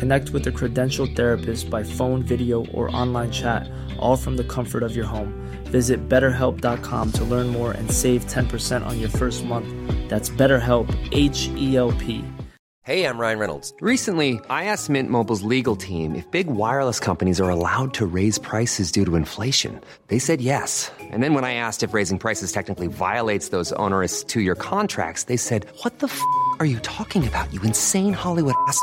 Connect with a credentialed therapist by phone, video, or online chat, all from the comfort of your home. Visit betterhelp.com to learn more and save 10% on your first month. That's BetterHelp, H E L P. Hey, I'm Ryan Reynolds. Recently, I asked Mint Mobile's legal team if big wireless companies are allowed to raise prices due to inflation. They said yes. And then when I asked if raising prices technically violates those onerous two year contracts, they said, What the f are you talking about, you insane Hollywood ass?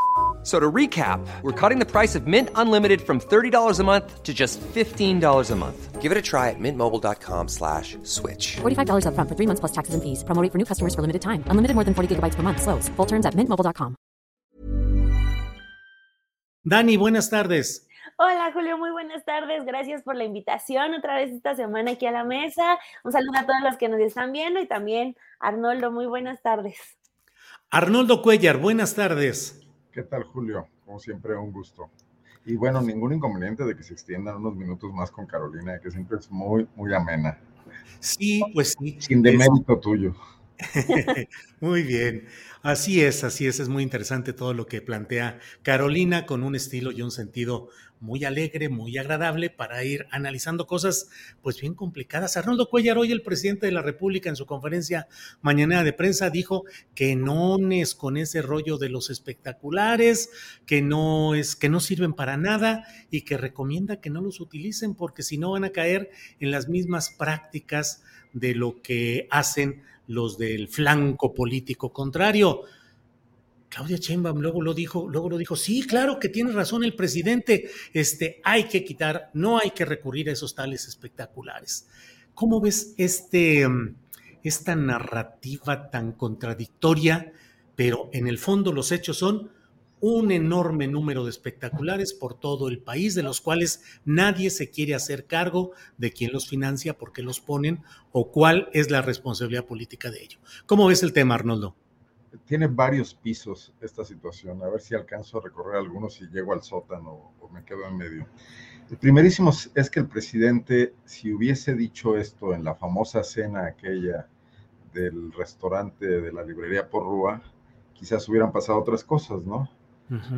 So to recap, we're cutting the price of Mint Unlimited from $30 a month to just $15 a month. Give it a try at mintmobile.com slash switch. $45 up front for three months plus taxes and fees. Promo for new customers for limited time. Unlimited more than 40 gigabytes per month. Slows. Full terms at mintmobile.com. Dani, buenas tardes. Hola Julio, muy buenas tardes. Gracias por la invitación otra vez esta semana aquí a la mesa. Un saludo a todos los que nos están viendo y también Arnoldo, muy buenas tardes. Arnoldo Cuellar, buenas tardes. ¿Qué tal, Julio? Como siempre, un gusto. Y bueno, ningún inconveniente de que se extiendan unos minutos más con Carolina, que siempre es muy, muy amena. Sí, pues sí. Sin demérito tuyo. Muy bien, así es, así es, es muy interesante todo lo que plantea Carolina con un estilo y un sentido muy alegre, muy agradable para ir analizando cosas pues bien complicadas. Arnoldo Cuellar, hoy el presidente de la República en su conferencia mañana de prensa dijo que no es con ese rollo de los espectaculares, que no es que no sirven para nada y que recomienda que no los utilicen porque si no van a caer en las mismas prácticas de lo que hacen los del flanco político contrario. Claudia Sheinbaum luego lo dijo, luego lo dijo, sí, claro que tiene razón el presidente, este, hay que quitar, no hay que recurrir a esos tales espectaculares. ¿Cómo ves este, esta narrativa tan contradictoria, pero en el fondo los hechos son un enorme número de espectaculares por todo el país, de los cuales nadie se quiere hacer cargo de quién los financia, por qué los ponen o cuál es la responsabilidad política de ello. ¿Cómo ves el tema, Arnoldo? Tiene varios pisos esta situación, a ver si alcanzo a recorrer algunos y llego al sótano o me quedo en medio. El primerísimo es que el presidente, si hubiese dicho esto en la famosa cena aquella del restaurante de la librería Porrúa, quizás hubieran pasado otras cosas, ¿no?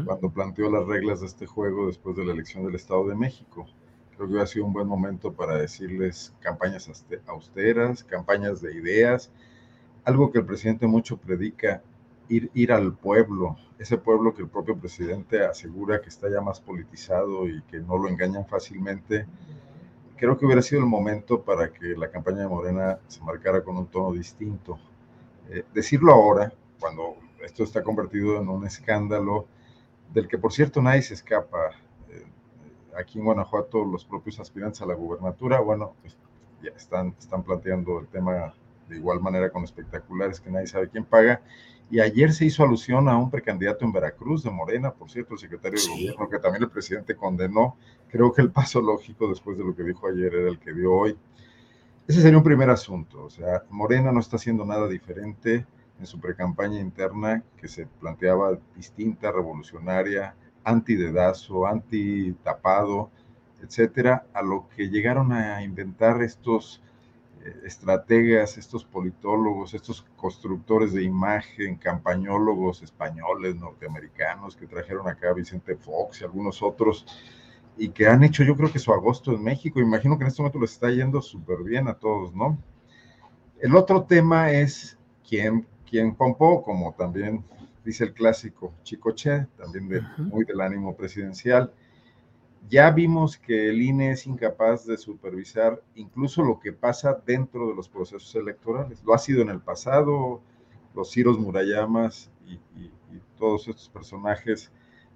cuando planteó las reglas de este juego después de la elección del Estado de México. Creo que ha sido un buen momento para decirles campañas austeras, campañas de ideas, algo que el presidente mucho predica, ir, ir al pueblo, ese pueblo que el propio presidente asegura que está ya más politizado y que no lo engañan fácilmente. Creo que hubiera sido el momento para que la campaña de Morena se marcara con un tono distinto. Eh, decirlo ahora, cuando esto está convertido en un escándalo, del que por cierto nadie se escapa. Eh, aquí en Guanajuato los propios aspirantes a la gubernatura, bueno, pues ya están, están planteando el tema de igual manera con espectaculares que nadie sabe quién paga. Y ayer se hizo alusión a un precandidato en Veracruz de Morena, por cierto, el secretario de gobierno, que también el presidente condenó. Creo que el paso lógico después de lo que dijo ayer era el que dio hoy. Ese sería un primer asunto. O sea, Morena no está haciendo nada diferente en su precampaña interna que se planteaba distinta, revolucionaria, anti-dedazo, anti-tapado, etcétera, a lo que llegaron a inventar estos estrategas, estos politólogos, estos constructores de imagen, campañólogos españoles, norteamericanos que trajeron acá a Vicente Fox y algunos otros, y que han hecho yo creo que su agosto en México. Imagino que en este momento les está yendo súper bien a todos, ¿no? El otro tema es quién quien pompó, como también dice el clásico Chicoche, también de, muy del ánimo presidencial. Ya vimos que el INE es incapaz de supervisar incluso lo que pasa dentro de los procesos electorales. Lo ha sido en el pasado, los Ciros Murayamas y, todos estos personajes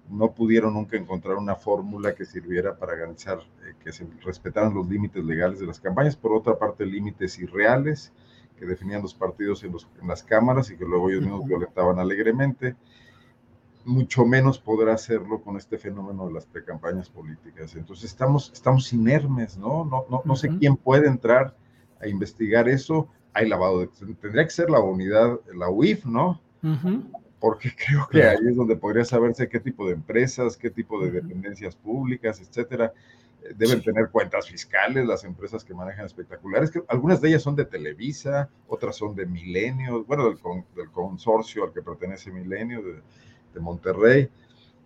no pudieron nunca encontrar una fórmula que sirviera para garantizar eh, que se respetaran los límites legales de las campañas, por otra parte límites irreales que definían los partidos en, las cámaras y que luego ellos mismos violentaban alegremente. Mucho menos podrá hacerlo con este fenómeno de las precampañas políticas. Entonces estamos, estamos inermes, ¿no? No, no, no sé quién puede entrar a investigar eso. Hay lavado de... Tendría que ser la unidad, la UIF, ¿no? Porque creo que ahí es donde podría saberse qué tipo de empresas, qué tipo de dependencias públicas, etcétera, eh, deben tener cuentas fiscales las empresas que manejan espectaculares, que algunas de ellas son de Televisa, otras son de Milenio, bueno, del, del consorcio al que pertenece Milenio, de, de Monterrey.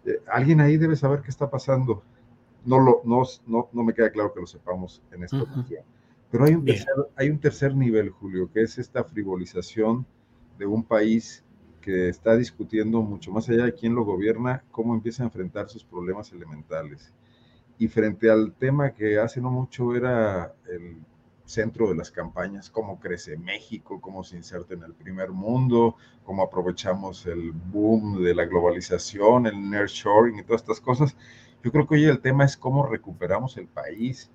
Eh, alguien ahí debe saber qué está pasando. No, lo, no, no, no me queda claro que lo sepamos en esta ocasión. Pero hay un, tercer, hay un tercer nivel, Julio, que es esta frivolización de un país que está discutiendo mucho más allá de quién lo gobierna, cómo empieza a enfrentar sus problemas elementales. Y frente al tema que hace no mucho era el centro de las campañas, cómo crece México, cómo se inserta en el primer mundo, cómo aprovechamos el boom de la globalización, el nearshoring y todas estas cosas. Yo creo que hoy el tema es cómo recuperamos el país,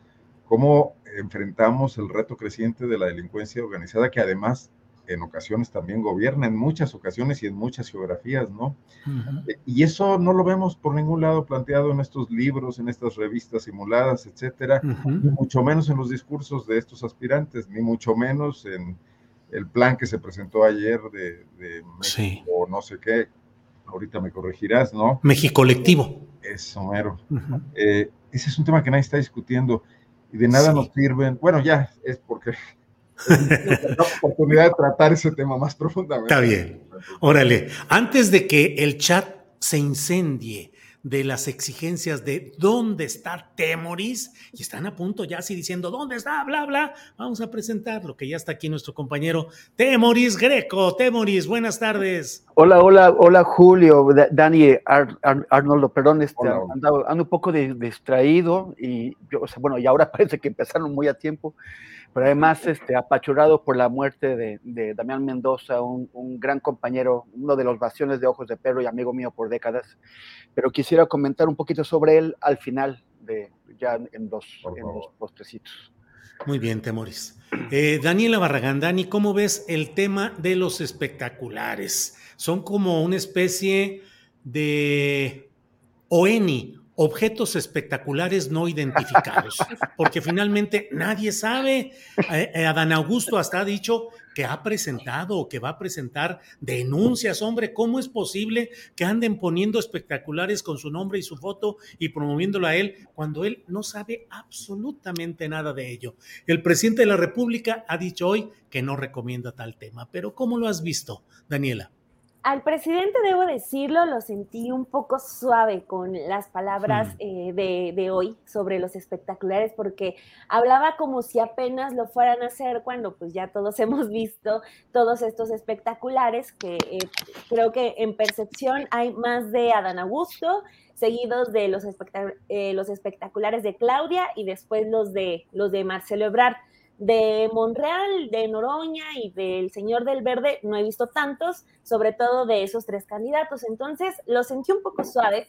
cómo enfrentamos el reto creciente de la delincuencia organizada, que además en ocasiones también gobierna, en muchas ocasiones y en muchas geografías, ¿no? Eh, y eso no lo vemos por ningún lado planteado en estos libros, en estas revistas simuladas, etcétera, ni mucho menos en los discursos de estos aspirantes, ni mucho menos en el plan que se presentó ayer de, de México, no sé qué, ahorita me corregirás, ¿no? México colectivo. Eso, mero. Eh, ese es un tema que nadie está discutiendo y de nada nos sirven, bueno, ya es porque la oportunidad de tratar ese tema más profundamente. Está bien. Órale, antes de que el chat se incendie de las exigencias de dónde está Temoris, y están a punto ya así diciendo dónde está, bla, bla, vamos a presentar lo que ya está aquí nuestro compañero Temoris Greco. Temoris, buenas tardes. Hola, hola, hola Julio, Dani, Arnoldo, perdón, este, ando, un poco distraído y yo, o sea, bueno, y ahora parece que empezaron muy a tiempo pero además este, apachurado por la muerte de, Damián Mendoza, un, gran compañero, uno de los bastiones de Ojos de Perro y amigo mío por décadas. Pero quisiera comentar un poquito sobre él al final, de, ya en los, en postrecitos. Muy bien, Temoris. Eh, Daniela Barragán, Dani, ¿cómo ves el tema de los espectaculares? Son como una especie de OENI, objetos espectaculares no identificados, porque finalmente nadie sabe. Eh, eh, Adán Augusto hasta ha dicho que ha presentado o que va a presentar denuncias. Hombre, ¿cómo es posible que anden poniendo espectaculares con su nombre y su foto y promoviéndolo a él cuando él no sabe absolutamente nada de ello? El presidente de la República ha dicho hoy que no recomienda tal tema, pero ¿cómo lo has visto, Daniela? Al presidente, debo decirlo, lo sentí un poco suave con las palabras eh, de, hoy sobre los espectaculares, porque hablaba como si apenas lo fueran a hacer cuando pues ya todos hemos visto todos estos espectaculares, que eh, creo que en percepción hay más de Adán Augusto, seguidos de los, eh, los espectaculares de Claudia y después los de, los de Marcelo Ebrard de Monreal, de Noroña y del Señor del Verde no he visto tantos, sobre todo de esos tres candidatos. Entonces lo sentí un poco suave,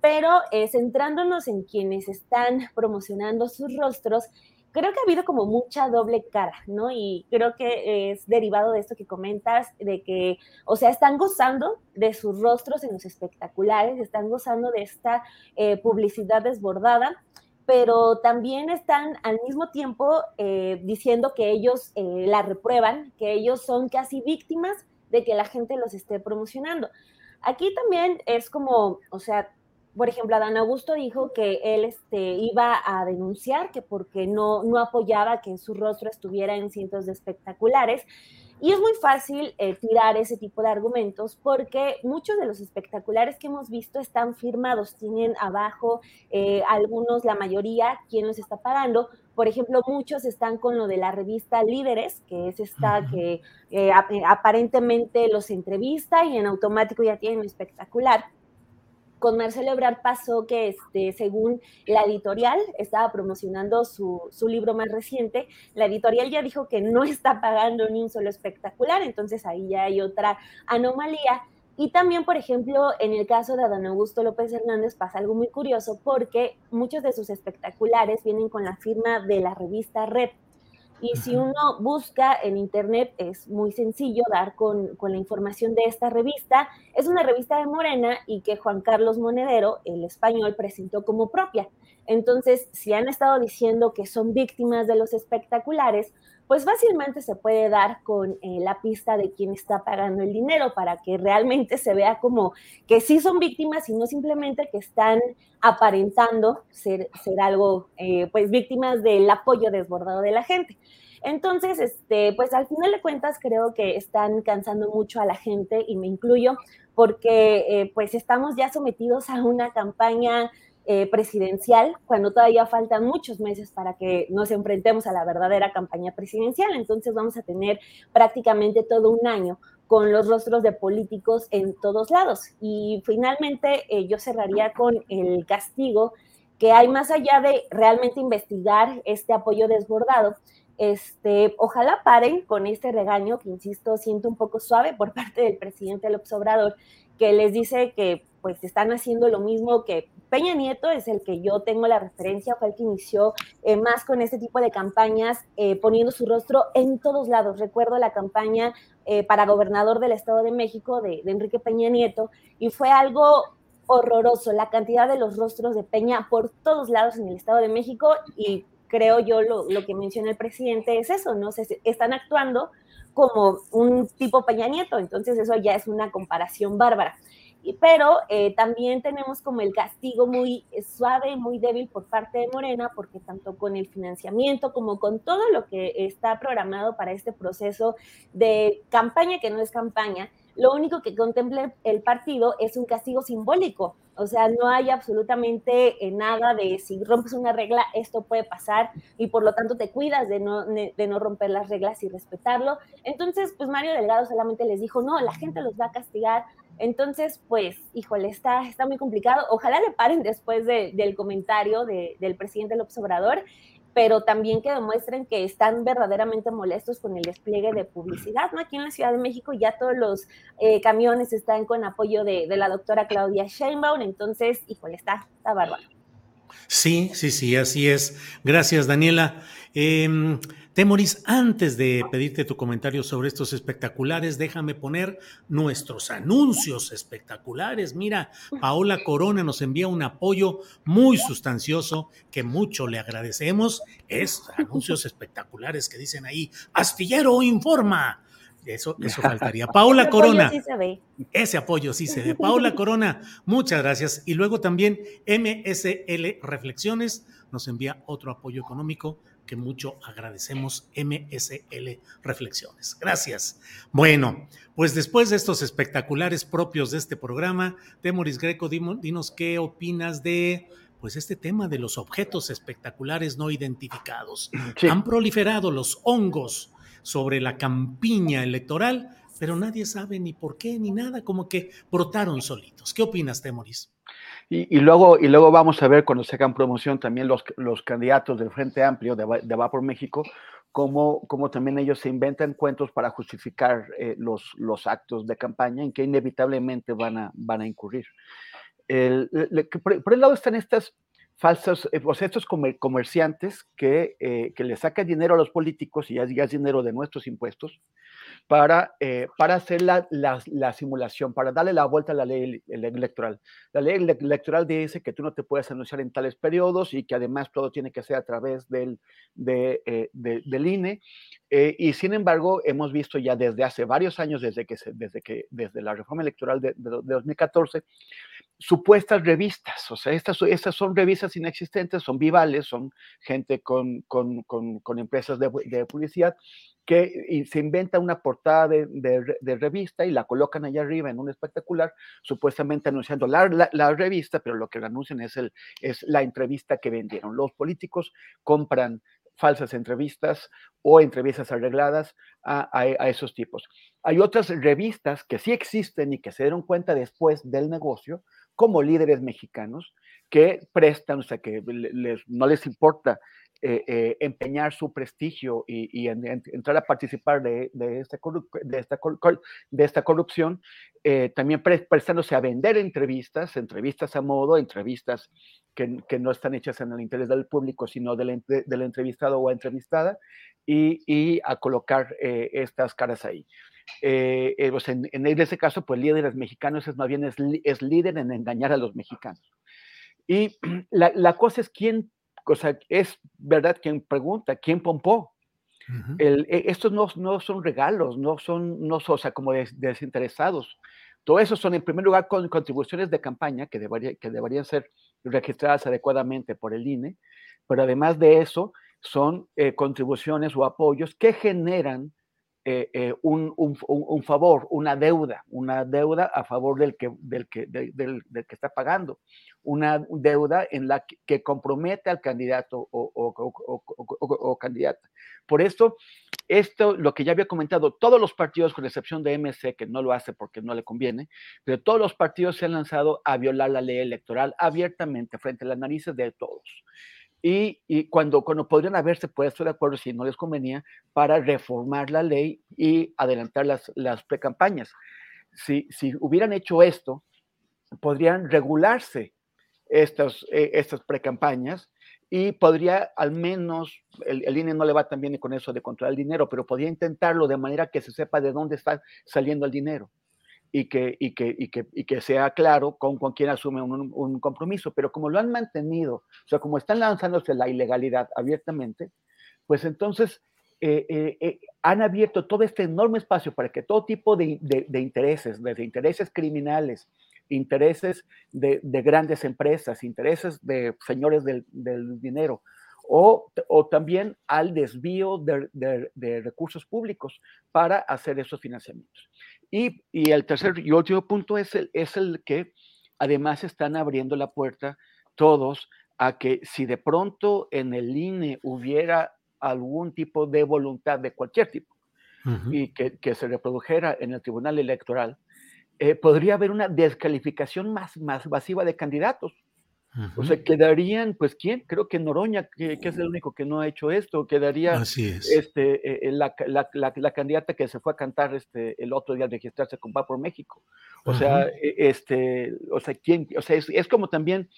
pero eh, centrándonos en quienes están promocionando sus rostros, creo que ha habido como mucha doble cara, ¿no? Y creo que es derivado de esto que comentas, de que, o sea, están gozando de sus rostros en los espectaculares, están gozando de esta eh, publicidad desbordada pero también están al mismo tiempo eh, diciendo que ellos eh, la reprueban, que ellos son casi víctimas de que la gente los esté promocionando. Aquí también es como, o sea, por ejemplo, Adán Augusto dijo que él este, iba a denunciar que porque no, no apoyaba que su rostro estuviera en cientos de espectaculares. Y es muy fácil eh, tirar ese tipo de argumentos porque muchos de los espectaculares que hemos visto están firmados, tienen abajo eh, algunos, la mayoría, quién los está pagando. Por ejemplo, muchos están con lo de la revista Líderes, que es esta que eh, aparentemente los entrevista y en automático ya tienen espectacular con Marcelo Ebrard pasó que, este, según la editorial, estaba promocionando su, su, libro más reciente, la editorial ya dijo que no está pagando ni un solo espectacular, entonces ahí ya hay otra anomalía. Y también, por ejemplo, en el caso de Adán Augusto López Hernández pasa algo muy curioso porque muchos de sus espectaculares vienen con la firma de la revista Red. Y si uno busca en internet, es muy sencillo dar con, con, la información de esta revista. Es una revista de Morena y que Juan Carlos Monedero, el español, presentó como propia. Entonces, si han estado diciendo que son víctimas de los espectaculares, pues fácilmente se puede dar con eh, la pista de quién está pagando el dinero para que realmente se vea como que sí son víctimas y no simplemente que están aparentando ser, ser algo, eh, pues víctimas del apoyo desbordado de la gente. Entonces, este, pues al final de cuentas creo que están cansando mucho a la gente y me incluyo porque eh, pues estamos ya sometidos a una campaña eh, presidencial, cuando todavía faltan muchos meses para que nos enfrentemos a la verdadera campaña presidencial. Entonces vamos a tener prácticamente todo un año con los rostros de políticos en todos lados. Y finalmente eh, yo cerraría con el castigo que hay más allá de realmente investigar este apoyo desbordado. Este, ojalá paren con este regaño que, insisto, siento un poco suave por parte del presidente López Obrador, que les dice que pues están haciendo lo mismo que Peña Nieto es el que yo tengo la referencia, fue el que inició eh, más con este tipo de campañas, eh, poniendo su rostro en todos lados. Recuerdo la campaña eh, para gobernador del Estado de México de, Enrique Peña Nieto y fue algo horroroso, la cantidad de los rostros de Peña por todos lados en el Estado de México y creo yo lo, lo que menciona el presidente es eso, ¿no? Se, están actuando como un tipo Peña Nieto, entonces eso ya es una comparación bárbara pero eh, también tenemos como el castigo muy suave y muy débil por parte de Morena, porque tanto con el financiamiento como con todo lo que está programado para este proceso de campaña que no es campaña, lo único que contempla el partido es un castigo simbólico. O sea, no hay absolutamente eh, nada de si rompes una regla, esto puede pasar y por lo tanto te cuidas de no, de no romper las reglas y respetarlo. Entonces, pues Mario Delgado solamente les dijo, no, la gente los va a castigar entonces, pues, híjole, está, está muy complicado. Ojalá le paren después del comentario del presidente López Obrador, pero también que demuestren que están verdaderamente molestos con el despliegue de publicidad. ¿no? Aquí en la Ciudad de México ya todos los eh, camiones están con apoyo de, la doctora Claudia Sheinbaum, entonces, híjole, está, está bárbaro. Sí, sí, sí, así es. Gracias, Daniela. Em, Temoris, antes de pedirte tu comentario sobre estos espectaculares, déjame poner nuestros anuncios espectaculares. Mira, Paola Corona nos envía un apoyo muy sustancioso que mucho le agradecemos. Es anuncios espectaculares que dicen ahí, Astillero informa. Eso, eso faltaría. Paola Corona. Sí se ve. Ese apoyo sí se ve. Paola Corona, muchas gracias. Y luego también MSL Reflexiones nos envía otro apoyo económico que mucho agradecemos MSL Reflexiones. Gracias. Bueno, pues después de estos espectaculares propios de este programa, Temoris Greco, dinos qué opinas de pues este tema de los objetos espectaculares no identificados. Han proliferado los hongos sobre la campiña electoral, pero nadie sabe ni por qué ni nada, como que brotaron solitos. ¿Qué opinas, Temoris? Y, luego, y luego vamos a ver cuando se hagan promoción también los, los candidatos del Frente Amplio de, de Va por México, cómo, cómo, también ellos se inventan cuentos para justificar eh, los, los actos de campaña en que inevitablemente van a, van a incurrir. Por, el lado están estas falsas, eh, pues estos comerciantes que, eh, que le sacan dinero a los políticos y ya es dinero de nuestros impuestos, para, eh, para hacer la, la, simulación, para darle la vuelta a la ley electoral. La ley electoral dice que tú no te puedes anunciar en tales periodos y que además todo tiene que ser a través del, de, eh, del INE. Eh, y sin embargo, hemos visto ya desde hace varios años, desde que, desde que desde la reforma electoral de, de, 2014, supuestas revistas, o sea, estas, estas son revistas inexistentes, son vivales, son gente con, con, con, empresas de publicidad que se inventa una portada de, revista y la colocan allá arriba en un espectacular, supuestamente anunciando la, revista, pero lo que anuncian es, el, es la entrevista que vendieron. Los políticos compran falsas entrevistas o entrevistas arregladas a, a, esos tipos. Hay otras revistas que sí existen y que se dieron cuenta después del negocio, como líderes mexicanos que prestan, o sea, que no les importa eh, eh, empeñar su prestigio y, entrar a participar de, esta, de, esta, de esta, corrupción, eh, también prestándose a vender entrevistas, entrevistas a modo, entrevistas que, no están hechas en el interés del público, sino del, entrevistado o entrevistada, y, a colocar estas caras ahí. Pues en, ese caso, pues líderes mexicanos es más bien es, es líder en engañar a los mexicanos. Y la, la, cosa es quién o sea, es verdad quien pregunta, ¿quién pompó? El, e, estos no, no, son regalos, no son, no o sea, como desinteresados. Todo eso son, en primer lugar, con contribuciones de campaña que, debería, que deberían ser registradas adecuadamente por el INE, pero además de eso, son eh, contribuciones o apoyos que generan eh, eh, un, favor, una deuda, una deuda a favor del que, del que, del, del que está pagando, una deuda en la que, compromete al candidato o, o, o, candidata. Por esto, esto, lo que ya había comentado, todos los partidos, con excepción de MC, que no lo hace porque no le conviene, pero todos los partidos se han lanzado a violar la ley electoral abiertamente frente a las narices de todos y, cuando, cuando podrían haberse puesto de acuerdo, si no les convenía, para reformar la ley y adelantar las, las precampañas. Si, si hubieran hecho esto, podrían regularse estas, eh, estas precampañas y podría al menos, el, el, INE no le va tan bien con eso de controlar el dinero, pero podría intentarlo de manera que se sepa de dónde está saliendo el dinero y que, y que, y que, y que sea claro con, con quién asume un, un, compromiso. Pero como lo han mantenido, o sea, como están lanzándose la ilegalidad abiertamente, pues entonces eh, eh, eh, han abierto todo este enorme espacio para que todo tipo de, de, de intereses, desde intereses criminales, intereses de, de, grandes empresas, intereses de señores del, del dinero, o, o, también al desvío de, de, recursos públicos para hacer esos financiamientos. Y, y, el tercer y último punto es el, es el que además están abriendo la puerta todos a que si de pronto en el INE hubiera algún tipo de voluntad de cualquier tipo y que, que, se reprodujera en el Tribunal Electoral, eh, podría haber una descalificación más, más masiva de candidatos. O sea, quedarían, pues, ¿quién? Creo que Noroña, que, es el único que no ha hecho esto, quedaría este, eh, eh, la, la, la, candidata que se fue a cantar este, el otro día a registrarse con Va por México. O sea, e, este, o sea, ¿quién? O sea, es, es, como también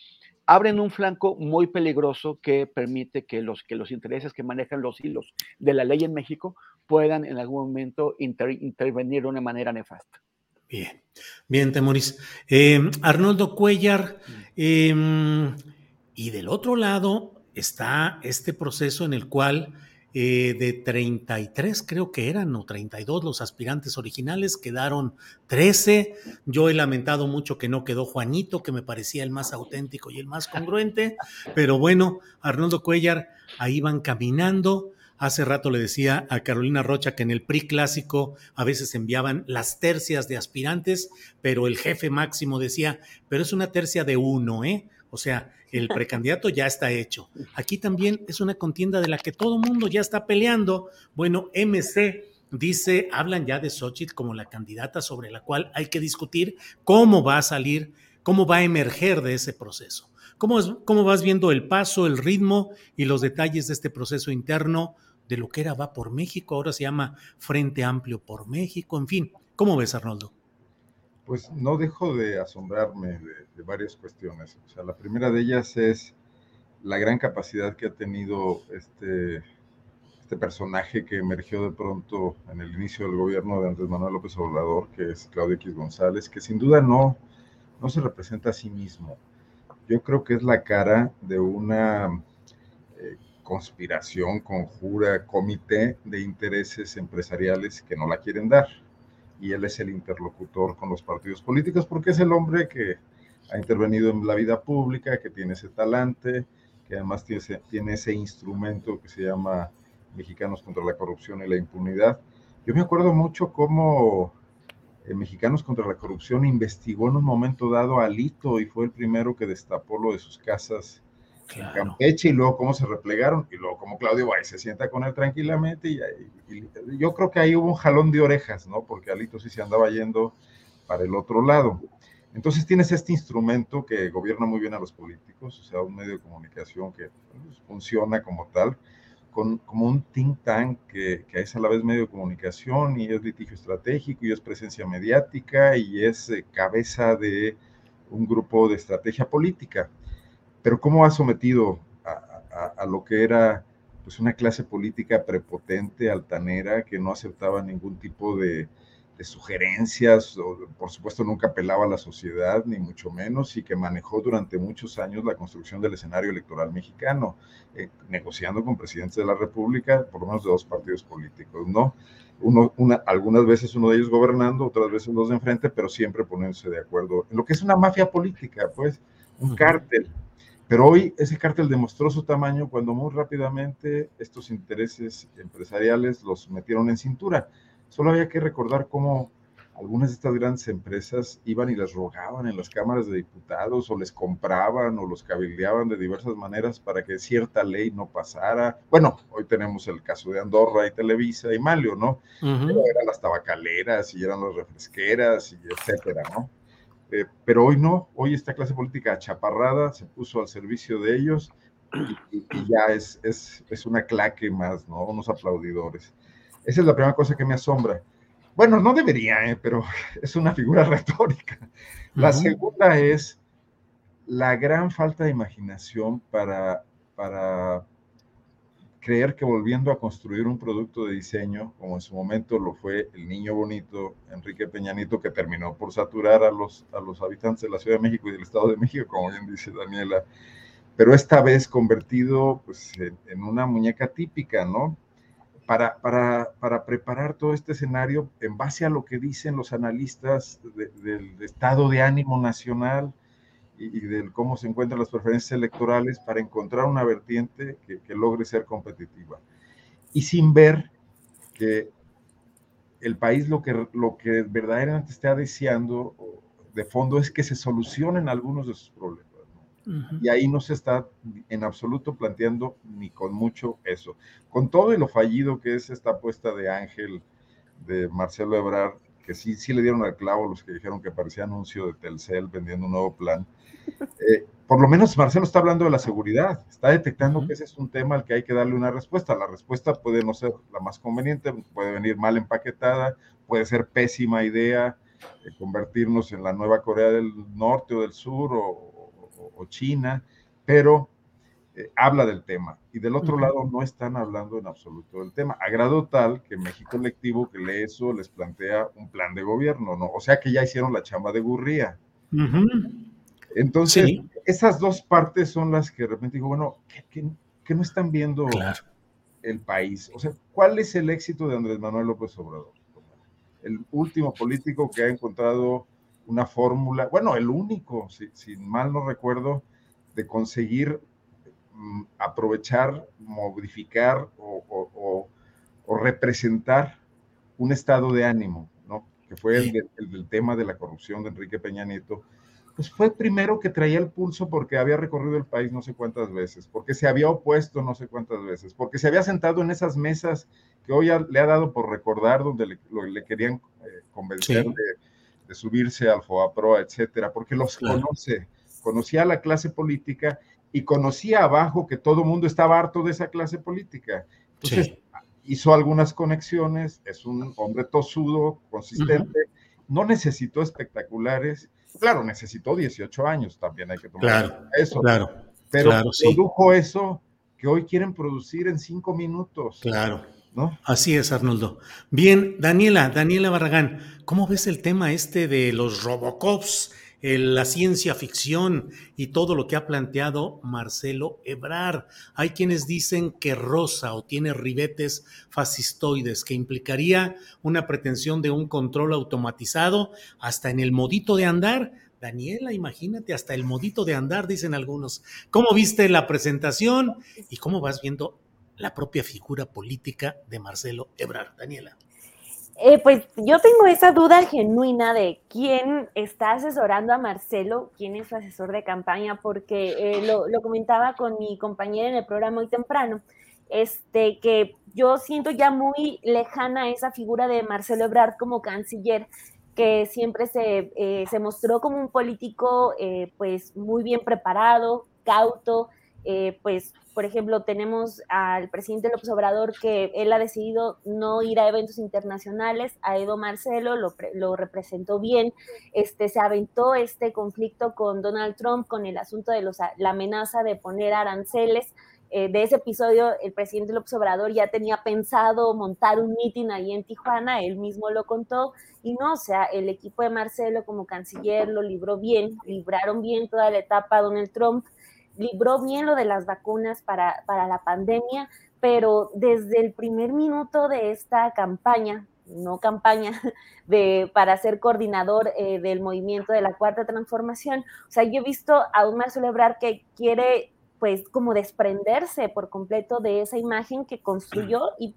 abren un flanco muy peligroso que permite que los, que los intereses que manejan los hilos de la ley en México puedan en algún momento intervenir de una manera nefasta. Bien, bien, Temoris. Eh, Arnoldo Cuellar, eh, y del otro lado está este proceso en el cual eh, de 33 creo que eran, o 32 los aspirantes originales, quedaron 13. Yo he lamentado mucho que no quedó Juanito, que me parecía el más auténtico y el más congruente, pero bueno, Arnoldo Cuellar, ahí van caminando. Hace rato le decía a Carolina Rocha que en el PRI clásico a veces enviaban las tercias de aspirantes, pero el jefe máximo decía, pero es una tercia de uno, ¿eh? O sea, el precandidato ya está hecho. Aquí también es una contienda de la que todo mundo ya está peleando. Bueno, MC dice, hablan ya de Xochitl como la candidata sobre la cual hay que discutir cómo va a salir, cómo va a emerger de ese proceso. ¿Cómo, cómo vas viendo el paso, el ritmo y los detalles de este proceso interno? De lo que era Va por México, ahora se llama Frente Amplio por México, en fin. ¿Cómo ves, Arnoldo? Pues no dejo de asombrarme de, varias cuestiones. O sea, la primera de ellas es la gran capacidad que ha tenido este, este personaje que emergió de pronto en el inicio del gobierno de Andrés Manuel López Obrador, que es Claudio X González, que sin duda no, no se representa a sí mismo. Yo creo que es la cara de una conspiración, conjura, comité de intereses empresariales que no la quieren dar. Y él es el interlocutor con los partidos políticos porque es el hombre que ha intervenido en la vida pública, que tiene ese talante, que además tiene ese, tiene ese instrumento que se llama Mexicanos contra la Corrupción y la Impunidad. Yo me acuerdo mucho cómo eh, Mexicanos contra la Corrupción investigó en un momento dado a Lito y fue el primero que destapó lo de sus casas Campeche y luego cómo se replegaron y luego cómo Claudio va se sienta con él tranquilamente y, yo creo que ahí hubo un jalón de orejas, ¿no? Porque Alito sí se andaba yendo para el otro lado. Entonces tienes este instrumento que gobierna muy bien a los políticos, o sea, un medio de comunicación que pues, funciona como tal, con, como un think tank que, que, es a la vez medio de comunicación y es litigio estratégico y es presencia mediática y es eh, cabeza de un grupo de estrategia política. Pero ¿cómo ha sometido a, a, a lo que era pues una clase política prepotente, altanera, que no aceptaba ningún tipo de, de sugerencias, o, por supuesto nunca apelaba a la sociedad, ni mucho menos, y que manejó durante muchos años la construcción del escenario electoral mexicano, eh, negociando con presidentes de la República, por lo menos de dos partidos políticos, ¿no? Uno, una, algunas veces uno de ellos gobernando, otras veces los de enfrente, pero siempre poniéndose de acuerdo en lo que es una mafia política, pues, un cártel. Pero hoy ese cártel demostró su tamaño cuando muy rápidamente estos intereses empresariales los metieron en cintura Solo había que recordar cómo algunas de estas grandes empresas iban y les rogaban en las cámaras de diputados o les compraban o los cabildeaban de diversas maneras para que cierta ley no pasara. Bueno, hoy tenemos el caso de Andorra y Televisa y Malio, ¿no? eran las tabacaleras y eran las refresqueras y etcétera, ¿no? Eh, pero hoy no, hoy esta clase política achaparrada se puso al servicio de ellos y, y ya es, es, es una claque más, ¿no? Unos aplaudidores. Esa es la primera cosa que me asombra. Bueno, no debería, ¿eh? pero es una figura retórica. La segunda es la gran falta de imaginación para, para creer que volviendo a construir un producto de diseño, como en su momento lo fue el niño bonito Enrique Peñanito, que terminó por saturar a los, a los habitantes de la Ciudad de México y del Estado de México, como bien dice Daniela, pero esta vez convertido pues, en, una muñeca típica, ¿no? para, para, para, preparar todo este escenario en base a lo que dicen los analistas del estado de ánimo nacional y, y de cómo se encuentran las preferencias electorales para encontrar una vertiente que, que logre ser competitiva. Y sin ver que el país lo que, lo que verdaderamente está deseando de fondo es que se solucionen algunos de sus problemas. Y ahí no se está en absoluto planteando ni con mucho eso. Con todo y lo fallido que es esta apuesta de Ángel, de Marcelo Ebrard, que sí, sí le dieron al clavo los que dijeron que parecía anuncio de Telcel vendiendo un nuevo plan. Eh, por lo menos Marcelo está hablando de la seguridad, está detectando que ese es un tema al que hay que darle una respuesta. La respuesta puede no ser la más conveniente, puede venir mal empaquetada, puede ser pésima idea, eh, convertirnos en la nueva Corea del Norte o del Sur o, o China, pero eh, habla del tema. Y del otro lado no están hablando en absoluto del tema, a grado tal que México Electivo que lee eso les plantea un plan de gobierno, ¿no? O sea que ya hicieron la chamba de Gurría. Entonces, esas dos partes son las que de repente digo, bueno, ¿qué, no están viendo el país? O sea, ¿cuál es el éxito de Andrés Manuel López Obrador? El último político que ha encontrado una fórmula, bueno, el único, si, si, mal no recuerdo, de conseguir aprovechar, modificar o, o, o, representar un estado de ánimo, ¿no? Que fue el, de, el, del tema de la corrupción de Enrique Peña Nieto. Pues fue primero que traía el pulso porque había recorrido el país no sé cuántas veces, porque se había opuesto no sé cuántas veces, porque se había sentado en esas mesas que hoy le ha dado por recordar donde le, lo, le querían eh, convencer sí. de de subirse al FOAPRO, etcétera, porque los claro. conoce, conocía a la clase política y conocía abajo que todo el mundo estaba harto de esa clase política. Entonces, sí. hizo algunas conexiones, es un hombre tosudo, consistente, uh -huh. no necesitó espectaculares, claro, necesitó 18 años, también hay que tomar claro, eso, claro, pero claro, produjo sí. eso que hoy quieren producir en cinco minutos. Claro. ¿No? Así es, Arnoldo. Bien, Daniela, Daniela Barragán, ¿cómo ves el tema este de los Robocops, el, la ciencia ficción y todo lo que ha planteado Marcelo Ebrard? Hay quienes dicen que rosa o tiene ribetes fascistoides, que implicaría una pretensión de un control automatizado hasta en el modito de andar. Daniela, imagínate, hasta el modito de andar, dicen algunos. ¿Cómo viste la presentación y cómo vas viendo la propia figura política de Marcelo Ebrard. Daniela. Eh, pues yo tengo esa duda genuina de quién está asesorando a Marcelo, quién es su asesor de campaña, porque eh, lo, comentaba con mi compañera en el programa muy temprano, este, que yo siento ya muy lejana esa figura de Marcelo Ebrard como canciller, que siempre se, eh, se mostró como un político eh, pues muy bien preparado, cauto, eh, pues por ejemplo tenemos al presidente López Obrador que él ha decidido no ir a eventos internacionales, a Edo Marcelo lo, lo representó bien, este, se aventó este conflicto con Donald Trump con el asunto de los, la amenaza de poner aranceles eh, de ese episodio, el presidente López Obrador ya tenía pensado montar un mitin ahí en Tijuana, él mismo lo contó, y no, o sea, el equipo de Marcelo como canciller lo libró bien, libraron bien toda la etapa Donald Trump, libró bien lo de las vacunas para, para la pandemia, pero desde el primer minuto de esta campaña, no campaña, de, para ser coordinador eh, del movimiento de la Cuarta Transformación, o sea, yo he visto a un Marcelo Ebrard que quiere pues como desprenderse por completo de esa imagen que construyó y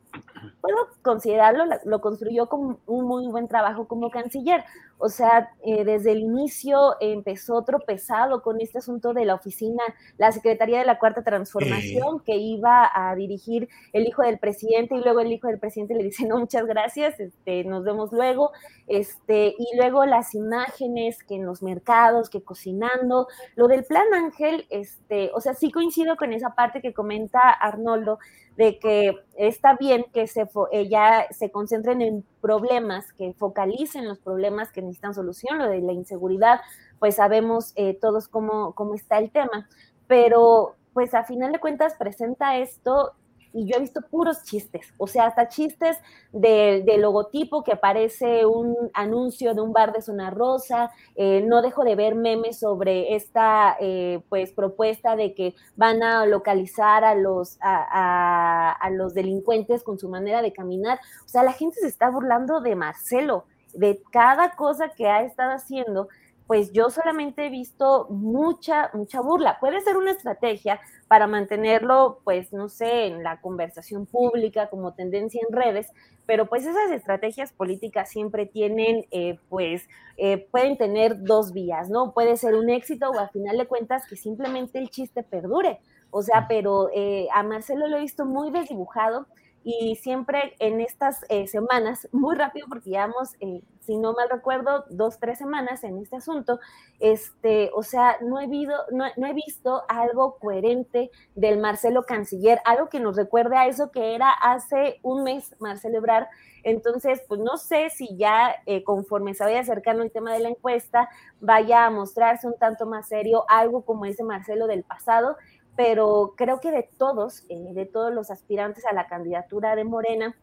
puedo considerarlo, lo construyó como un muy buen trabajo como canciller. O sea, eh, desde el inicio empezó tropezado con este asunto de la oficina, la Secretaría de la Cuarta Transformación, que iba a dirigir el hijo del presidente y luego el hijo del presidente le dice, no, muchas gracias, este, nos vemos luego. Este, y luego las imágenes que en los mercados, que cocinando, lo del plan Ángel, este, o sea, sí coincido con esa parte que comenta Arnoldo, de que está bien que se ya se concentren en problemas, que focalicen los problemas que necesitan solución, lo de la inseguridad, pues sabemos eh, todos cómo, cómo está el tema, pero pues a final de cuentas presenta esto y yo he visto puros chistes, o sea, hasta chistes del de logotipo que aparece un anuncio de un bar de zona rosa, eh, no dejo de ver memes sobre esta eh, pues propuesta de que van a localizar a los, a, a los delincuentes con su manera de caminar, o sea, la gente se está burlando de Marcelo, de cada cosa que ha estado haciendo, pues yo solamente he visto mucha, mucha burla. Puede ser una estrategia para mantenerlo, pues, no sé, en la conversación pública como tendencia en redes, pero pues esas estrategias políticas siempre tienen, eh, pues, eh, pueden tener dos vías, ¿no? Puede ser un éxito o al final de cuentas que simplemente el chiste perdure. O sea, pero eh, a Marcelo lo he visto muy desdibujado y siempre en estas eh, semanas, muy rápido porque llevamos, eh, si no mal recuerdo, dos, tres semanas en este asunto, este, o sea, no he, visto, no, he visto algo coherente del Marcelo Canciller, algo que nos recuerde a eso que era hace un mes Marcelo Ebrard. Entonces, pues no sé si ya eh, conforme se vaya acercando el tema de la encuesta, vaya a mostrarse un tanto más serio algo como ese Marcelo del pasado, pero creo que de todos, eh, de todos los aspirantes a la candidatura de Morena,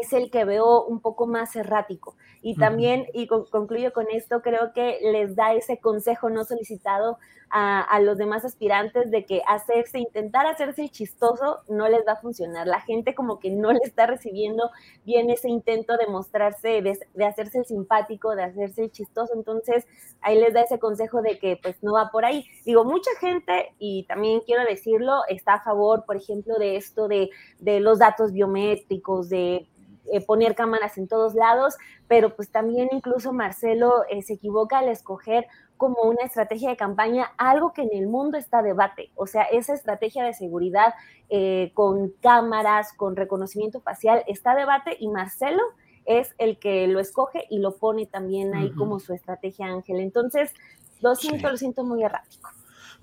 es el que veo un poco más errático. Y también, y concluyo con esto, creo que les da ese consejo no solicitado a, los demás aspirantes de que hacerse, intentar hacerse chistoso no les va a funcionar. La gente como que no le está recibiendo bien ese intento de mostrarse, de, hacerse simpático, de hacerse chistoso. Entonces, ahí les da ese consejo de que pues no va por ahí. Digo, mucha gente, y también quiero decirlo, está a favor, por ejemplo, de esto de, de los datos biométricos, de eh, poner cámaras en todos lados, pero pues también incluso Marcelo eh, se equivoca al escoger como una estrategia de campaña algo que en el mundo está debate, o sea, esa estrategia de seguridad eh, con cámaras, con reconocimiento facial, está debate y Marcelo es el que lo escoge y lo pone también ahí como su estrategia Ángel. Entonces, lo siento, lo siento muy errático.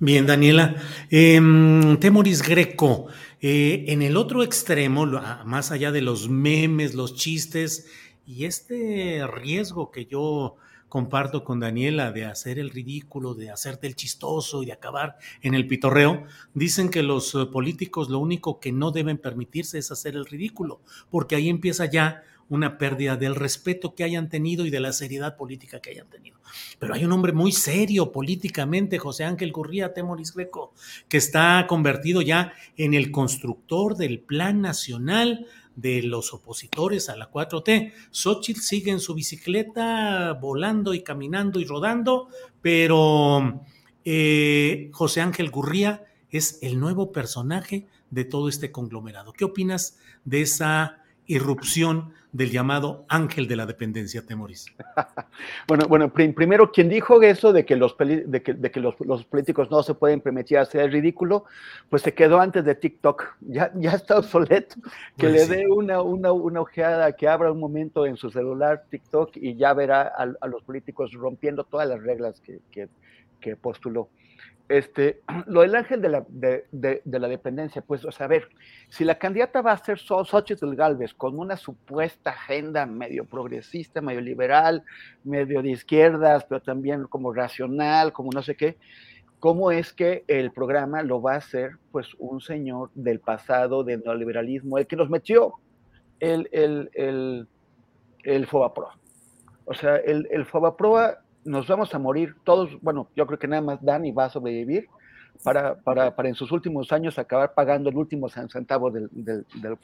Bien, Daniela. Em, Temoris Greco, eh, en el otro extremo, más allá de los memes, los chistes y este riesgo que yo comparto con Daniela de hacer el ridículo, de hacerte el chistoso y de acabar en el pitorreo, dicen que los eh, políticos lo único que no deben permitirse es hacer el ridículo, porque ahí empieza ya una pérdida del respeto que hayan tenido y de la seriedad política que hayan tenido. Pero hay un hombre muy serio políticamente, José Ángel Gurría Temoris Greco, que está convertido ya en el constructor del Plan Nacional de los opositores a la 4T. Xochitl sigue en su bicicleta volando y caminando y rodando, pero eh, José Ángel Gurría es el nuevo personaje de todo este conglomerado. ¿Qué opinas de esa irrupción del llamado ángel de la dependencia, Temoris? bueno, bueno, primero, quien dijo eso de que, los, de que, los, políticos no se pueden permitir hacer ridículo, pues se quedó antes de TikTok, ya, ya está obsoleto, que pues le dé una, una, una, ojeada, que abra un momento en su celular TikTok y ya verá a, los políticos rompiendo todas las reglas que, que, que postuló. Este, lo del ángel de la, de, de, la dependencia, pues, o sea, a ver, si la candidata va a ser Xochitl Galvez con una supuesta agenda medio progresista, medio liberal, medio de izquierdas, pero también como racional, como no sé qué, ¿cómo es que el programa lo va a hacer, pues, un señor del pasado del neoliberalismo, el que nos metió el, el, el, el FOBAPRO? O sea, el, el FOBAPROA nos vamos a morir todos, bueno, yo creo que nada más Dani va a sobrevivir para, para, para en sus últimos años acabar pagando el último centavo del, del, del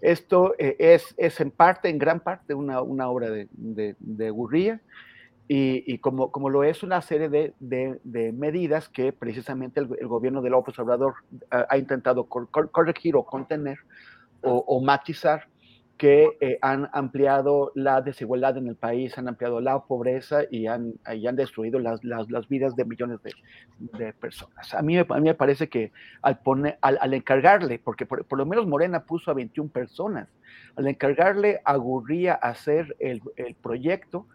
Esto eh, es, es, en parte, en gran parte, una, una obra de, de, de Gurría y, y, como, como lo es una serie de, de medidas que precisamente el, gobierno de López Obrador ha, ha intentado corregir o contener o, o matizar que eh, han ampliado la desigualdad en el país, han ampliado la pobreza y han, han destruido las, las, las, vidas de millones de, personas. A mí, a mí, me parece que al, poner, al, al encargarle, porque por, por, lo menos Morena puso a 21 personas, al encargarle a hacer el, el proyecto,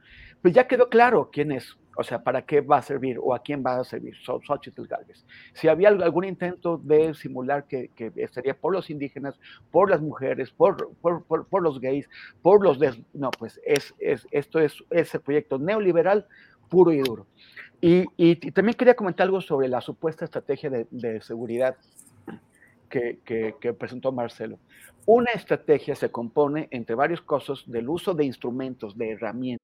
pues ya quedó claro quién es o sea, ¿para qué va a servir o a quién va a servir Xochitl Galvez? Si había algún intento de simular que, que estaría por los indígenas, por las mujeres, por, por, por, los gays, por los... no, pues es, es, esto es ese proyecto neoliberal puro y duro. Y, y, también quería comentar algo sobre la supuesta estrategia de, de seguridad que, que, que, presentó Marcelo. Una estrategia se compone, entre varios cosas, del uso de instrumentos, de herramientas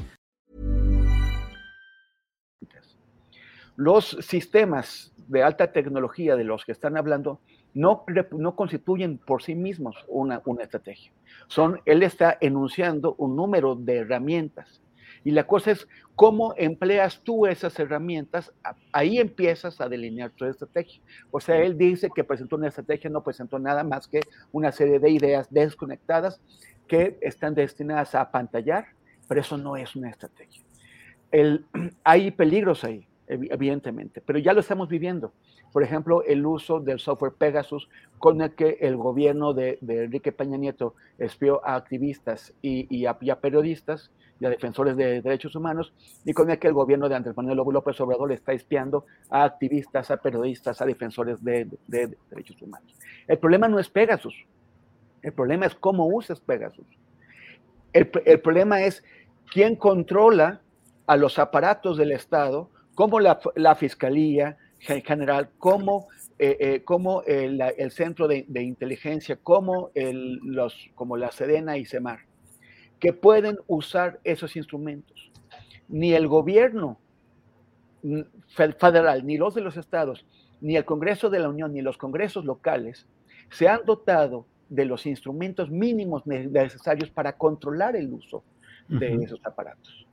Los sistemas de alta tecnología de los que están hablando no, no constituyen por sí mismos una, una estrategia. Son, él está enunciando un número de herramientas. Y la cosa es cómo empleas tú esas herramientas, ahí empiezas a delinear tu estrategia. O sea, él dice que presentó una estrategia, no presentó nada más que una serie de ideas desconectadas que están destinadas a pantallar, pero eso no es una estrategia. Hay peligros ahí evidentemente, pero ya lo estamos viviendo. Por ejemplo, el uso del software Pegasus con el que el gobierno de, Enrique Peña Nieto espió a activistas y, a, periodistas y a defensores de derechos humanos, y con el que el gobierno de Andrés Manuel López Obrador está espiando a activistas, a periodistas, a defensores de, derechos humanos. El problema no es Pegasus, el problema es cómo usas Pegasus. El, el problema es quién controla a los aparatos del Estado como la, la Fiscalía General, como, eh, eh, el, el, Centro de, de Inteligencia, como, el, los, como la Sedena y Semar, que pueden usar esos instrumentos. Ni el gobierno federal, ni los de los estados, ni el Congreso de la Unión, ni los congresos locales se han dotado de los instrumentos mínimos necesarios para controlar el uso de esos aparatos.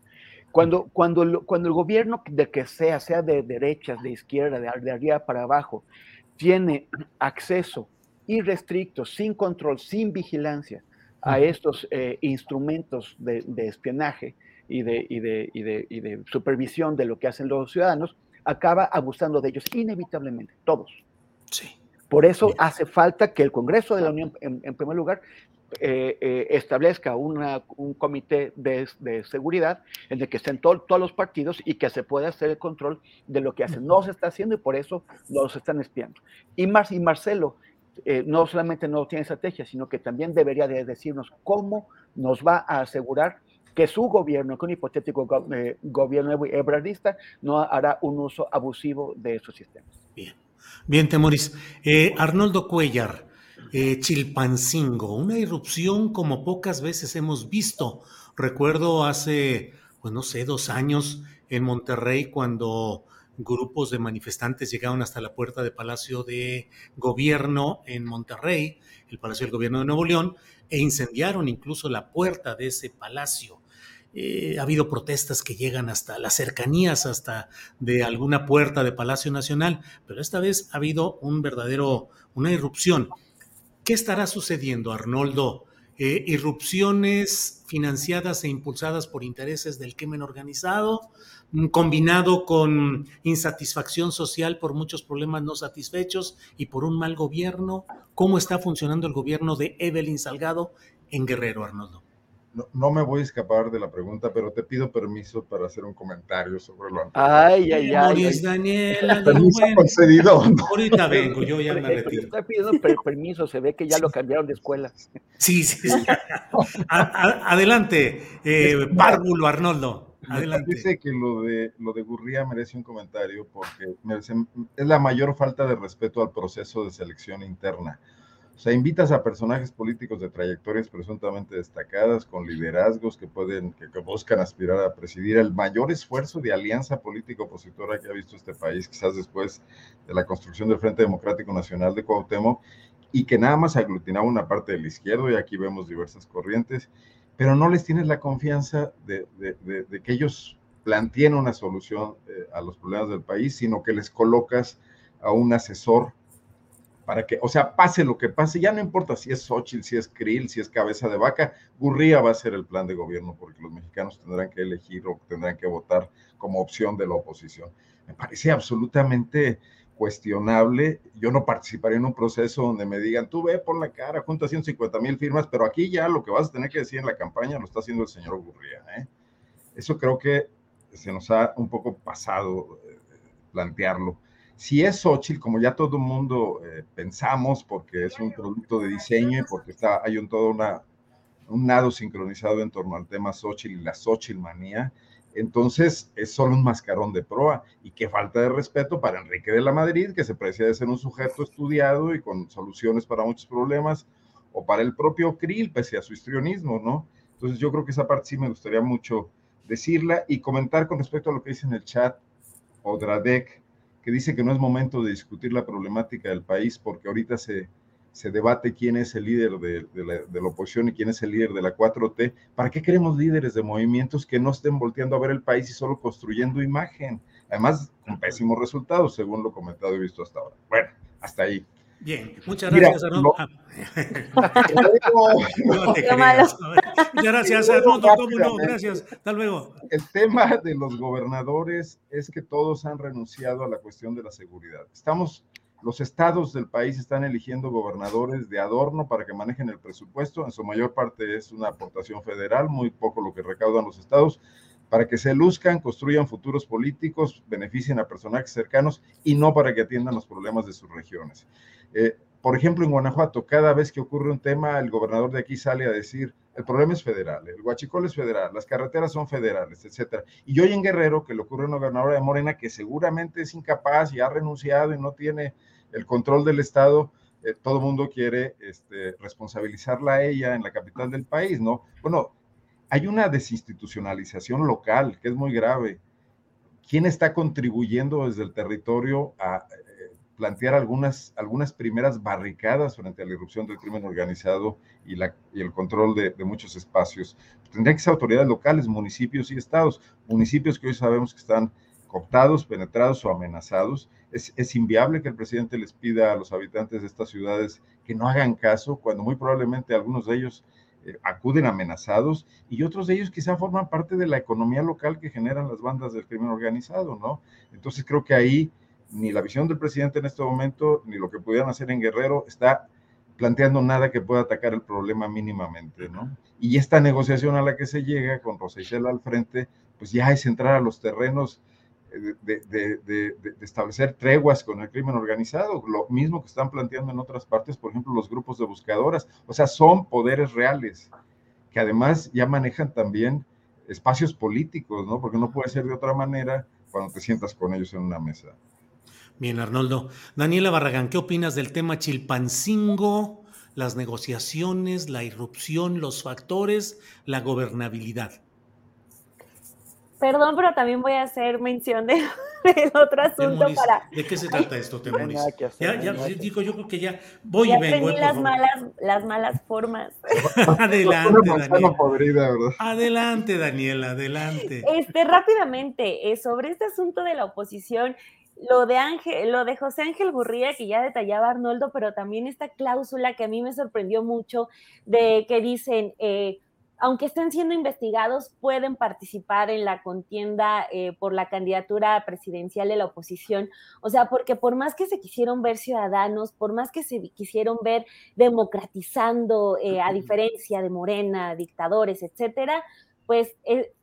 Cuando, cuando, cuando el gobierno de que sea, sea de derechas, de izquierda, de, de arriba para abajo, tiene acceso irrestricto, sin control, sin vigilancia a estos eh, instrumentos de, de, espionaje y de, y, de, y, de, y de supervisión de lo que hacen los ciudadanos, acaba abusando de ellos inevitablemente, todos. Sí. Por eso hace falta que el Congreso de la Unión, en, primer lugar, eh, eh, establezca un comité de, seguridad en el que estén todos los partidos y que se pueda hacer el control de lo que hacen. No se está haciendo y por eso los están espiando. Y, y Marcelo eh, no solamente no tiene estrategia, sino que también debería de decirnos cómo nos va a asegurar que su gobierno, que un hipotético gobierno ebrardista, no hará un uso abusivo de esos sistemas. Bien. Bien, Temoris. Eh, Arnoldo Cuellar, eh, Chilpancingo, una irrupción como pocas veces hemos visto. Recuerdo hace, pues no sé, dos años en Monterrey cuando grupos de manifestantes llegaron hasta la puerta del Palacio de Gobierno en Monterrey, el Palacio del Gobierno de Nuevo León, e incendiaron incluso la puerta de ese palacio. Eh, ha habido protestas que llegan hasta las cercanías, hasta de alguna puerta de Palacio Nacional, pero esta vez ha habido un verdadero, una irrupción. ¿Qué estará sucediendo, Arnoldo? Eh, irrupciones financiadas e impulsadas por intereses del crimen organizado, mm, combinado con insatisfacción social por muchos problemas no satisfechos y por un mal gobierno. ¿Cómo está funcionando el gobierno de Evelyn Salgado en Guerrero, Arnoldo? No, me voy a escapar de la pregunta, pero te pido permiso para hacer un comentario sobre lo anterior. Ay, ay, ay. Daniela, permiso concedido. Ahorita vengo, yo ya me retiro. Estoy pidiendo permiso, se ve que ya lo cambiaron de escuela. Sí, sí. sí. adelante, eh, Párvulo Arnoldo. Adelante. Dice que lo de, lo de Gurría merece un comentario porque es la mayor falta de respeto al proceso de selección interna. O sea, invitas a personajes políticos de trayectorias presuntamente destacadas, con liderazgos que pueden, que, buscan aspirar a presidir. El mayor esfuerzo de alianza política opositora que ha visto este país, quizás después de la construcción del Frente Democrático Nacional de Cuauhtémoc, y que nada más aglutinaba una parte del izquierdo, y aquí vemos diversas corrientes, pero no les tienes la confianza de, que ellos planteen una solución eh, a los problemas del país, sino que les colocas a un asesor para que, o sea, pase lo que pase, ya no importa si es Xochitl, si es Krill, si es cabeza de vaca, Gurría va a ser el plan de gobierno porque los mexicanos tendrán que elegir o tendrán que votar como opción de la oposición. Me parece absolutamente cuestionable. Yo no participaría en un proceso donde me digan, tú ve por la cara, junta 150 mil firmas, pero aquí ya lo que vas a tener que decir en la campaña lo está haciendo el señor Gurría. ¿eh? Eso creo que se nos ha un poco pasado eh, plantearlo. Si es Xochitl, como ya todo el mundo eh, pensamos, porque es un producto de diseño y porque está, hay un todo una, un nado sincronizado en torno al tema Xochitl y la Xochitl manía, entonces es solo un mascarón de proa y qué falta de respeto para Enrique de la Madrid, que se parecía de ser un sujeto estudiado y con soluciones para muchos problemas, o para el propio Krill, pese a su histrionismo, ¿no? Entonces yo creo que esa parte sí me gustaría mucho decirla y comentar con respecto a lo que dice en el chat Odradek que dice que no es momento de discutir la problemática del país porque ahorita se, se debate quién es el líder de, la, de, la, oposición y quién es el líder de la 4T. ¿Para qué queremos líderes de movimientos que no estén volteando a ver el país y solo construyendo imagen? Además, con pésimos resultados, según lo comentado y visto hasta ahora. Bueno, hasta ahí. Bien, muchas gracias, Arnoldo. Muchas gracias, Arnoldo. ¿Cómo no? Gracias. Hasta luego. El tema de los gobernadores es que todos han renunciado a la cuestión de la seguridad. Estamos, los estados del país están eligiendo gobernadores de adorno para que manejen el presupuesto. En su mayor parte es una aportación federal, muy poco lo que recaudan los estados para que se luzcan, construyan futuros políticos, beneficien a personajes cercanos y no para que atiendan los problemas de sus regiones. Eh, por ejemplo, en Guanajuato, cada vez que ocurre un tema, el gobernador de aquí sale a decir, el problema es federal, el huachicol es federal, las carreteras son federales, etcétera. Y hoy en Guerrero, que le ocurre a una gobernadora de Morena que seguramente es incapaz y ha renunciado y no tiene el control del Estado, eh, todo el mundo quiere este, responsabilizarla a ella en la capital del país, ¿no? Bueno, hay una desinstitucionalización local que es muy grave. ¿Quién está contribuyendo desde el territorio a plantear algunas, algunas primeras barricadas frente a la irrupción del crimen organizado y, la, y el control de, muchos espacios. Tendría que ser autoridades locales, municipios y estados, municipios que hoy sabemos que están cooptados, penetrados o amenazados. Es, es, inviable que el presidente les pida a los habitantes de estas ciudades que no hagan caso, cuando muy probablemente algunos de ellos eh, acuden amenazados y otros de ellos quizá forman parte de la economía local que generan las bandas del crimen organizado, ¿no? Entonces creo que ahí ni la visión del presidente en este momento, ni lo que pudieran hacer en Guerrero está planteando nada que pueda atacar el problema mínimamente, ¿no? Y esta negociación a la que se llega con Rosa Isela al frente, pues ya es entrar a los terrenos eh, de, establecer treguas con el crimen organizado, lo mismo que están planteando en otras partes, por ejemplo, los grupos de buscadoras, o sea, son poderes reales, que además ya manejan también espacios políticos, ¿no? Porque no puede ser de otra manera cuando te sientas con ellos en una mesa. Bien, Arnoldo. Daniela Barragán, ¿qué opinas del tema Chilpancingo, las negociaciones, la irrupción, los factores, la gobernabilidad? Perdón, pero también voy a hacer mención de, del otro asunto para. ¿De qué se trata esto, Temoris? Ya, ya, digo, yo creo que ya voy y vengo. Eh, las malas, las malas formas. adelante, Daniela. adelante, Daniela, adelante. Este, rápidamente, eh, sobre este asunto de la oposición, lo de Ángel, lo de José Ángel Gurría, que ya detallaba Arnoldo, pero también esta cláusula que a mí me sorprendió mucho, de que dicen. Eh, aunque estén siendo investigados, pueden participar en la contienda eh, por la candidatura presidencial de la oposición. O sea, porque por más que se quisieron ver ciudadanos, por más que se quisieron ver democratizando, eh, a diferencia de Morena, dictadores, etcétera, pues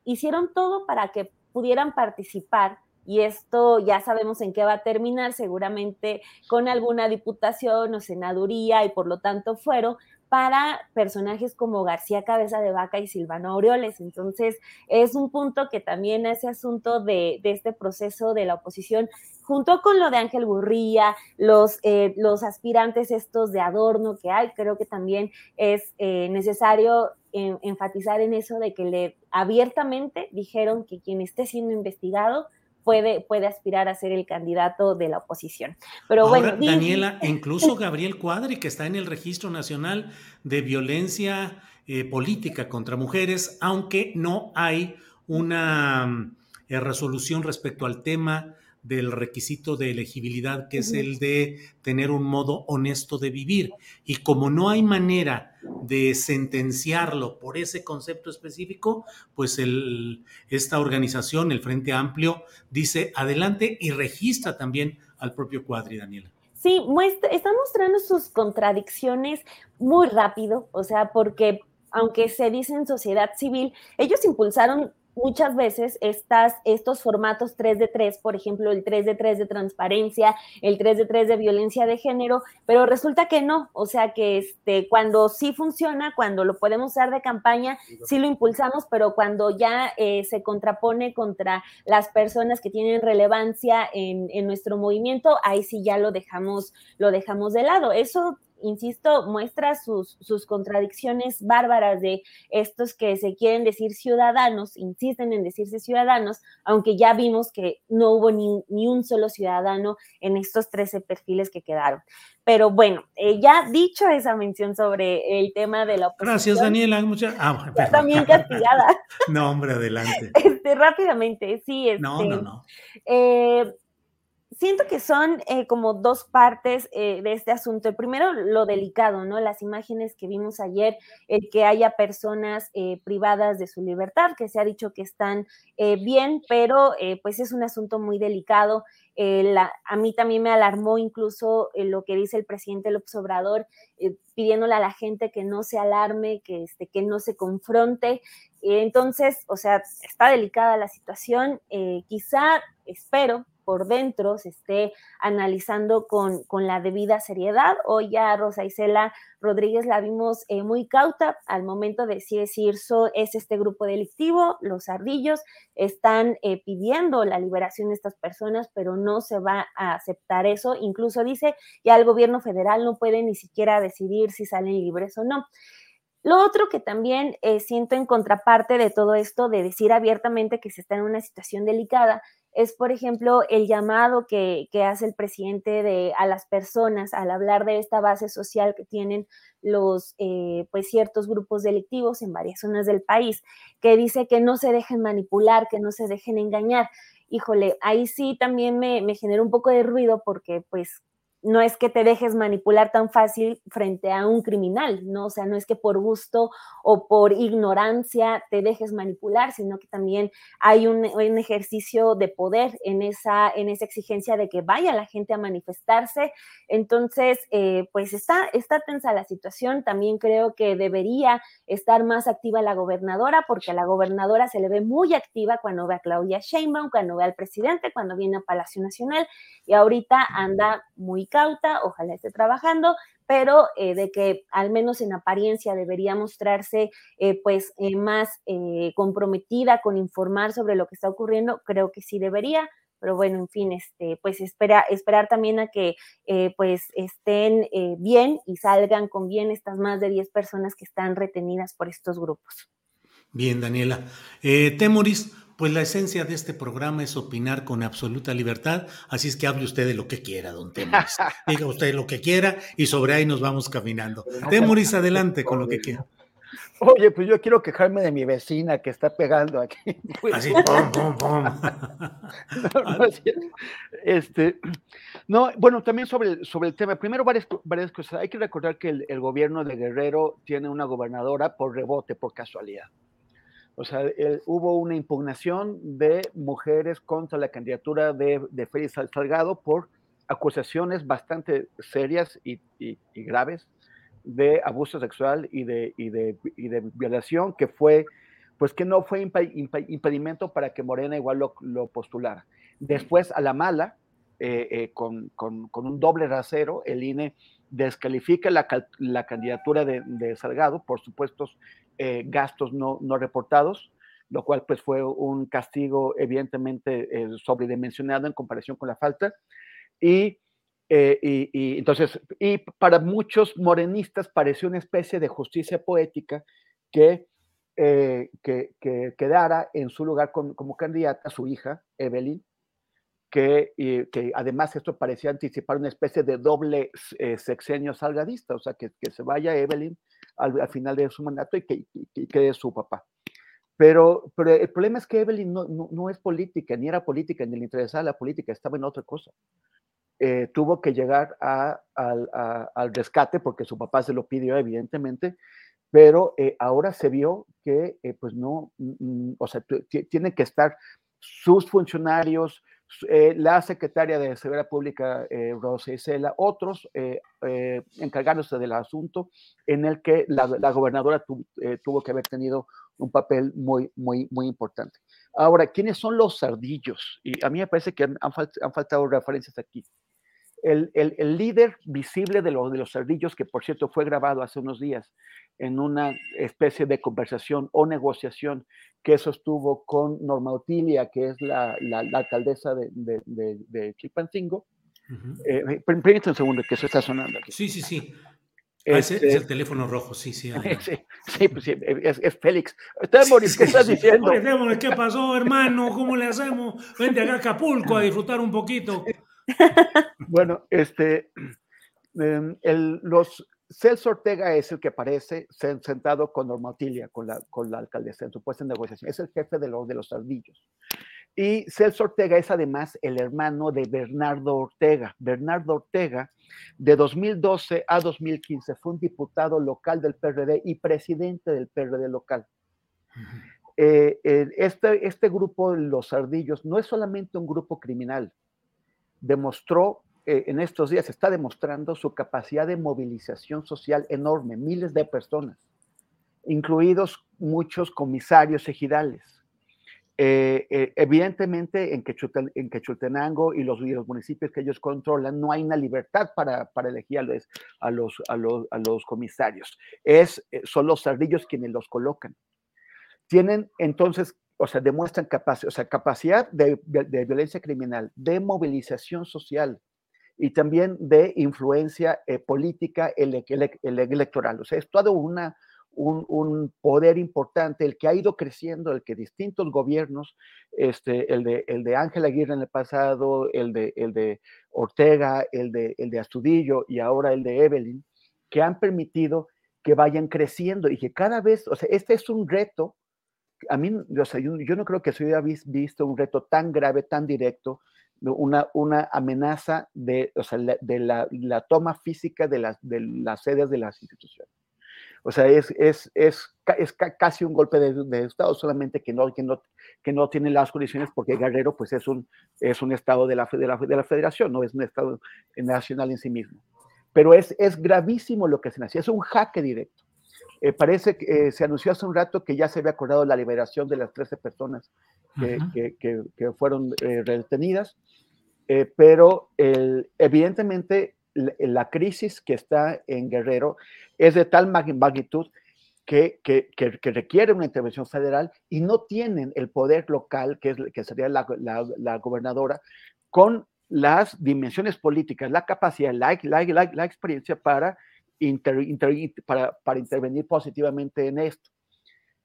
hicieron todo para que pudieran participar y esto ya sabemos en qué va a terminar, seguramente con alguna diputación o senaduría y por lo tanto fuero, para personajes como García Cabeza de Vaca y Silvano Aureoles. Entonces, es un punto que también ese asunto de, este proceso de la oposición, junto con lo de Ángel Burría, los, eh, los aspirantes estos de adorno que hay, creo que también es eh, necesario enfatizar en eso de que le abiertamente dijeron que quien esté siendo investigado puede, puede aspirar a ser el candidato de la oposición. Pero bueno, Daniela, incluso Gabriel Cuadri, que está en el Registro Nacional de Violencia eh, Política contra Mujeres, aunque no hay una eh, resolución respecto al tema del requisito de elegibilidad, que es el de tener un modo honesto de vivir. Y como no hay manera de sentenciarlo por ese concepto específico, pues el, esta organización, el Frente Amplio, dice adelante y registra también al propio Cuadri, Daniela. Sí, muestra, está mostrando sus contradicciones muy rápido, o sea, porque aunque se dice en sociedad civil, ellos impulsaron muchas veces estas, estos formatos 3 de 3, por ejemplo, el 3 de 3 de transparencia, el 3 de 3 de violencia de género, pero resulta que no, o sea que este, cuando sí funciona, cuando lo podemos usar de campaña, sí lo impulsamos, pero cuando ya eh, se contrapone contra las personas que tienen relevancia en, en nuestro movimiento, ahí sí ya lo dejamos, lo dejamos de lado. Eso insisto, muestra sus, sus, contradicciones bárbaras de estos que se quieren decir ciudadanos, insisten en decirse ciudadanos, aunque ya vimos que no hubo ni, ni un solo ciudadano en estos 13 perfiles que quedaron. Pero bueno, eh, ya dicho esa mención sobre el tema de la oposición. Gracias, Daniela. Muchas... Ah, también castigada. no, hombre, adelante. Este, rápidamente, sí. Este, no, no, no. Eh, siento que son eh, como dos partes eh, de este asunto. El primero, lo delicado, ¿no? Las imágenes que vimos ayer, el que haya personas eh, privadas de su libertad, que se ha dicho que están bien, pero pues es un asunto muy delicado. a mí también me alarmó incluso lo que dice el presidente López Obrador, pidiéndole a la gente que no se alarme, que, este, que no se confronte. entonces, o sea, está delicada la situación. quizá, espero, por dentro se esté analizando con, con la debida seriedad. Hoy ya Rosa Isela Rodríguez la vimos eh, muy cauta al momento de si decir so, es este grupo delictivo, los ardillos están eh, pidiendo la liberación de estas personas, pero no se va a aceptar eso. Incluso dice ya el gobierno federal no puede ni siquiera decidir si salen libres o no. Lo otro que también eh, siento en contraparte de todo esto, de decir abiertamente que se está en una situación delicada, es, por ejemplo, el llamado que, hace el presidente de, a las personas al hablar de esta base social que tienen los, eh, pues, ciertos grupos delictivos en varias zonas del país, que dice que no se dejen manipular, que no se dejen engañar. Híjole, ahí sí también me, me un poco de ruido porque, pues, no es que te dejes manipular tan fácil frente a un criminal, ¿no? O sea, no es que por gusto o por ignorancia te dejes manipular, sino que también hay un, ejercicio de poder en esa, en esa exigencia de que vaya la gente a manifestarse. Entonces, eh, pues está, está tensa la situación. También creo que debería estar más activa la gobernadora, porque a la gobernadora se le ve muy activa cuando ve a Claudia Sheinbaum, cuando ve al presidente, cuando viene a Palacio Nacional, y ahorita anda muy cauta, ojalá esté trabajando, pero eh, de que al menos en apariencia debería mostrarse eh, pues eh, más comprometida con informar sobre lo que está ocurriendo, creo que sí debería, pero bueno, en fin, este, pues espera, esperar también a que pues estén bien y salgan con bien estas más de 10 personas que están retenidas por estos grupos. Bien, Daniela. Temoris, pues la esencia de este programa es opinar con absoluta libertad, así es que hable usted de lo que quiera, don Temoris. Diga usted lo que quiera y sobre ahí nos vamos caminando. Temoris, adelante con lo que quiera. Oye, pues yo quiero quejarme de mi vecina que está pegando aquí. Así, pum, pum, pum. no, este, no, bueno, también sobre, sobre el tema, primero varias, varias cosas. Hay que recordar que el gobierno de Guerrero tiene una gobernadora por rebote, por casualidad. O sea, hubo una impugnación de mujeres contra la candidatura de, de Félix Salgado por acusaciones bastante serias y, graves de abuso sexual y de, de, violación, que fue, pues que no fue impedimento para que Morena igual lo, postulara. Después, a la mala, eh, eh, con, un doble rasero, el INE descalifica la, la candidatura de, Salgado por supuestos eh, gastos no, no, reportados, lo cual pues fue un castigo evidentemente eh, sobredimensionado en comparación con la falta. Y, eh, y, entonces, y para muchos morenistas pareció una especie de justicia poética que, que, que, quedara en su lugar como candidata su hija, Evelyn, que, que, además esto parecía anticipar una especie de doble sexenio salgadista, o sea, que, que se vaya Evelyn al, final de su mandato y que, quede su papá. Pero, pero el problema es que Evelyn no, no, es política, ni era política, ni le interesaba la política, estaba en otra cosa. Eh, tuvo que llegar a, al rescate porque su papá se lo pidió, evidentemente, pero eh, ahora se vio que, eh, pues no, mm, mm, o sea, tiene que estar sus funcionarios, eh, la secretaria de Seguridad Pública, eh, Rosa Isela, otros eh, eh, encargándose del asunto en el que la, gobernadora tuvo que haber tenido un papel muy, muy, muy importante. Ahora, ¿quiénes son los sardillos? Y a mí me parece que han faltado referencias aquí el, líder visible de, los de los cerdillos, que por cierto fue grabado hace unos días en una especie de conversación o negociación que sostuvo con Norma Otilia, que es la, alcaldesa de, de, Chilpancingo. Eh, permítame un segundo, que eso está sonando aquí. Sí, sí, sí. Ah, es, este el teléfono rojo, sí, sí. Sí, pues sí, es, es Félix. ¿qué estás diciendo? ¿qué pasó, hermano? ¿Cómo le hacemos? Vente acá a Acapulco a disfrutar un poquito. Bueno, este, em, el, los, Celso Ortega es el que aparece sentado con Norma Otilia, con la, con la alcaldesa, en su puesta en negociación. Es el jefe de, los de los ardillos. Y Celso Ortega es además el hermano de Bernardo Ortega. Bernardo Ortega, de 2012 a 2015, fue un diputado local del PRD y presidente del PRD local. Eh, este, este grupo, los ardillos, no es solamente un grupo criminal, demostró eh, en estos días, está demostrando su capacidad de movilización social enorme, miles de personas, incluidos muchos comisarios ejidales. Eh, eh, evidentemente en, Quechultenango y los, municipios que ellos controlan no hay una libertad para, elegir a los, comisarios. Es, son los cerdillos quienes los colocan. Tienen entonces o sea, demuestran capacidad, o sea, capacidad de, violencia criminal, de movilización social y también de influencia eh, política electoral. O sea, es todo una, un, poder importante, el que ha ido creciendo, el que distintos gobiernos, este, el, de, el de Ángel Aguirre en el pasado, el de, el de Ortega, el de, el de Astudillo y ahora el de Evelyn, que han permitido que vayan creciendo y que cada vez, o sea, este es un reto a mí, o sea, yo, no creo que se hubiera visto un reto tan grave, tan directo, una, una amenaza de, o sea, de la, la, toma física de las, de las sedes de las instituciones. O sea, es, es, es, es casi un golpe de, de, Estado, solamente que no, que, no, que no tiene las condiciones porque Guerrero pues, es, un, es un Estado de la, de la, de la federación, no es un Estado nacional en sí mismo. Pero es, es gravísimo lo que se nació, es un jaque directo. Eh, parece que eh, se anunció hace un rato que ya se había acordado la liberación de las 13 personas que, que, que, que fueron eh, retenidas, eh, pero el, evidentemente la, crisis que está en Guerrero es de tal magnitud que, requiere una intervención federal y no tienen el poder local, que, es, que sería la, la, la gobernadora, con las dimensiones políticas, la capacidad, la, la, la experiencia para, para, intervenir positivamente en esto.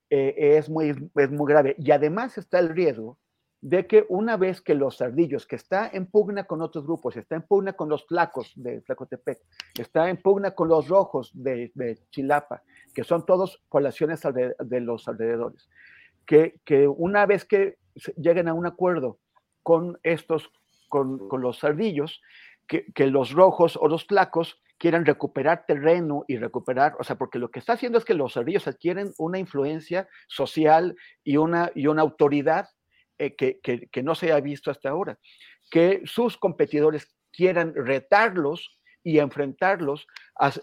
Eh, es, muy, es muy grave. Y además está el riesgo de que una vez que los ardillos, que está en pugna con otros grupos, está en pugna con los flacos de Flacotepec, está en pugna con los rojos de, Chilapa, que son todos poblaciones de, de los alrededores, que, que, una vez que lleguen a un acuerdo con estos, con, con los ardillos, que, que, los rojos o los flacos quieran recuperar terreno y recuperar, o sea, porque lo que está haciendo es que los ardillos adquieren una influencia social y una, y una autoridad eh, que, que, no se ha visto hasta ahora, que sus competidores quieran retarlos y enfrentarlos,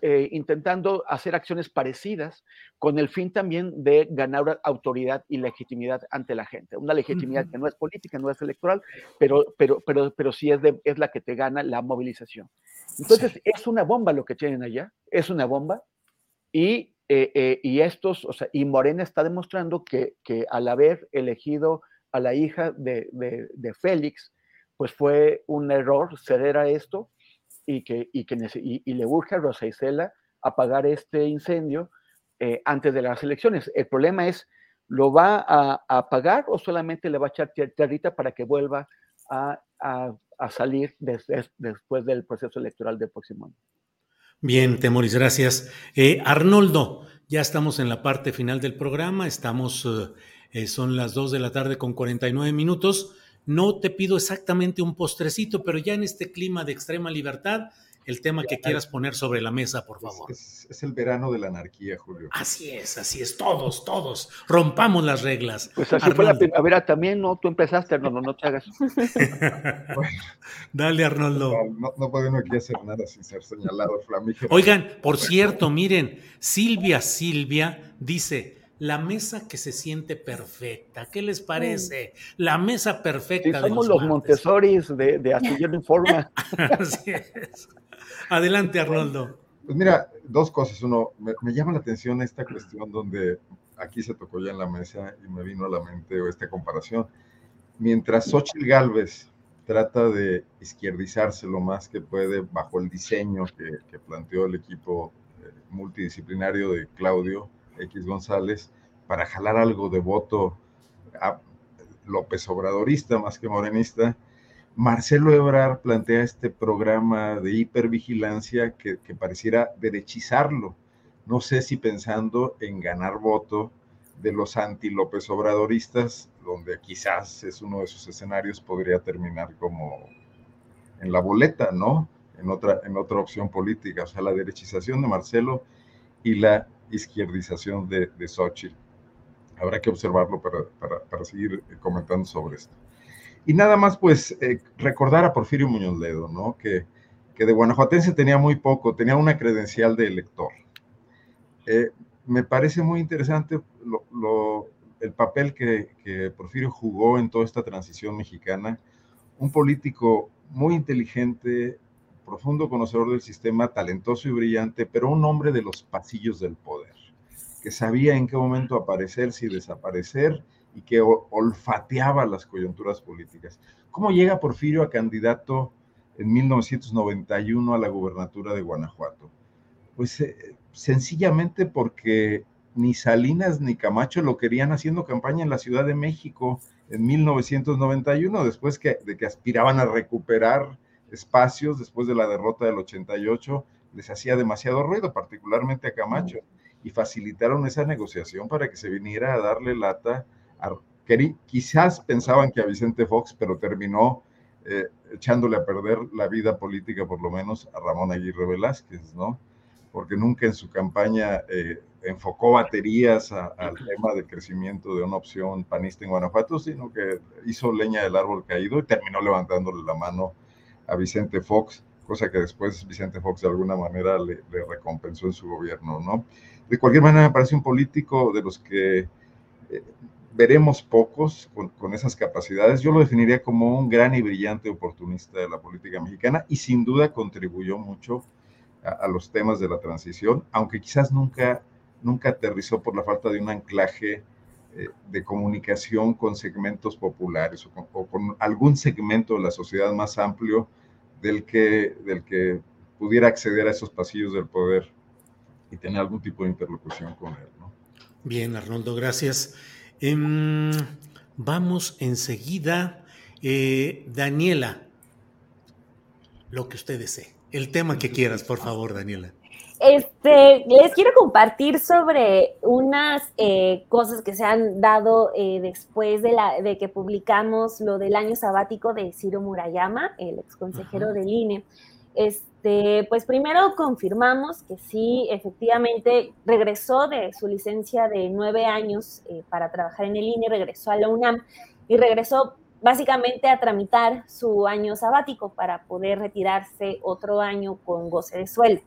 eh, intentando hacer acciones parecidas con el fin también de ganar autoridad y legitimidad ante la gente. Una legitimidad uh -huh. que no es política, no es electoral, pero, pero, pero, pero sí es, de, es la que te gana la movilización. Entonces, sí. es una bomba lo que tienen allá, es una bomba, y, eh, eh, y estos, o sea, y Morena está demostrando que, que al haber elegido a la hija de, de, de, Félix, pues fue un error ceder a esto y, que, y, que, y, y le urge a Rosa Isela apagar este incendio eh, antes de las elecciones. El problema es, ¿lo va a, a apagar o solamente le va a echar tierrita para que vuelva a, a, a salir des, des, después del proceso electoral del próximo año? Bien, Temoris, gracias. Eh, Arnoldo, ya estamos en la parte final del programa, estamos... Uh, eh, son las 2 de la tarde con 49 minutos. No te pido exactamente un postrecito, pero ya en este clima de extrema libertad, el tema que quieras poner sobre la mesa, por favor. Es, es, es, el verano de la anarquía, Julio. Así es, así es, todos, todos, rompamos las reglas. Pues así Arnoldo. fue la primavera también, ¿no? Tú empezaste, Arnoldo, no te hagas. bueno, Dale, Arnoldo. No, no, puede uno aquí hacer nada sin ser señalado, flamígero. Oigan, por cierto, miren, Silvia Silvia dice, la mesa que se siente perfecta. ¿Qué les parece? La mesa perfecta. Sí, somos los, los Montessoris de, de Astillero Informa. Así es. Adelante, Arnoldo. Pues mira, dos cosas. Uno, me, me, llama la atención esta cuestión donde aquí se tocó ya en la mesa y me vino a la mente esta comparación. Mientras Xochitl Galvez trata de izquierdizarse lo más que puede bajo el diseño que, que planteó el equipo eh, multidisciplinario de Claudio, X González para jalar algo de voto a López Obradorista más que morenista. Marcelo Ebrard plantea este programa de hipervigilancia que, pareciera derechizarlo. No sé si pensando en ganar voto de los anti-López Obradoristas, donde quizás es uno de esos escenarios, podría terminar como en la boleta, ¿no? En otra, en otra opción política, o sea, la derechización de Marcelo y la izquierdización de, de Xochitl. Habrá que observarlo para, para, para, seguir comentando sobre esto. Y nada más, pues, eh, recordar a Porfirio Muñoz Ledo, ¿no? Que, que de guanajuatense tenía muy poco, tenía una credencial de elector. Eh, me parece muy interesante lo, lo, el papel que, que Porfirio jugó en toda esta transición mexicana. Un político muy inteligente, profundo conocedor del sistema, talentoso y brillante, pero un hombre de los pasillos del poder, que sabía en qué momento aparecerse y desaparecer y que olfateaba las coyunturas políticas. ¿Cómo llega Porfirio a candidato en 1991 a la gubernatura de Guanajuato? Pues eh, sencillamente porque ni Salinas ni Camacho lo querían haciendo campaña en la Ciudad de México en 1991, después que, de que aspiraban a recuperar espacios después de la derrota del 88 les hacía demasiado ruido, particularmente a Camacho, y facilitaron esa negociación para que se viniera a darle lata a... Quizás pensaban que a Vicente Fox, pero terminó eh, echándole a perder la vida política, por lo menos, a Ramón Aguirre Velázquez, ¿no? Porque nunca en su campaña eh, enfocó baterías al tema de crecimiento de una opción panista en Guanajuato, sino que hizo leña del árbol caído y terminó levantándole la mano a Vicente Fox, cosa que después Vicente Fox de alguna manera le, recompensó en su gobierno, ¿no? De cualquier manera, me parece un político de los que eh, veremos pocos con, esas capacidades. Yo lo definiría como un gran y brillante oportunista de la política mexicana y sin duda contribuyó mucho a, los temas de la transición, aunque quizás nunca, nunca aterrizó por la falta de un anclaje eh, de comunicación con segmentos populares o con, o con, algún segmento de la sociedad más amplio del que, del que pudiera acceder a esos pasillos del poder y tener algún tipo de interlocución con él. ¿no? Bien, Arnoldo, gracias. Em, vamos enseguida. Eh, Daniela, lo que usted desee. El tema que quieras, por favor, Daniela. Este, les quiero compartir sobre unas eh, cosas que se han dado eh, después de, la, de que publicamos lo del año sabático de Ciro Murayama, el ex consejero del INE. Este, pues primero confirmamos que sí, efectivamente regresó de su licencia de nueve años eh, para trabajar en el INE, regresó a la UNAM y regresó básicamente a tramitar su año sabático para poder retirarse otro año con goce de sueldo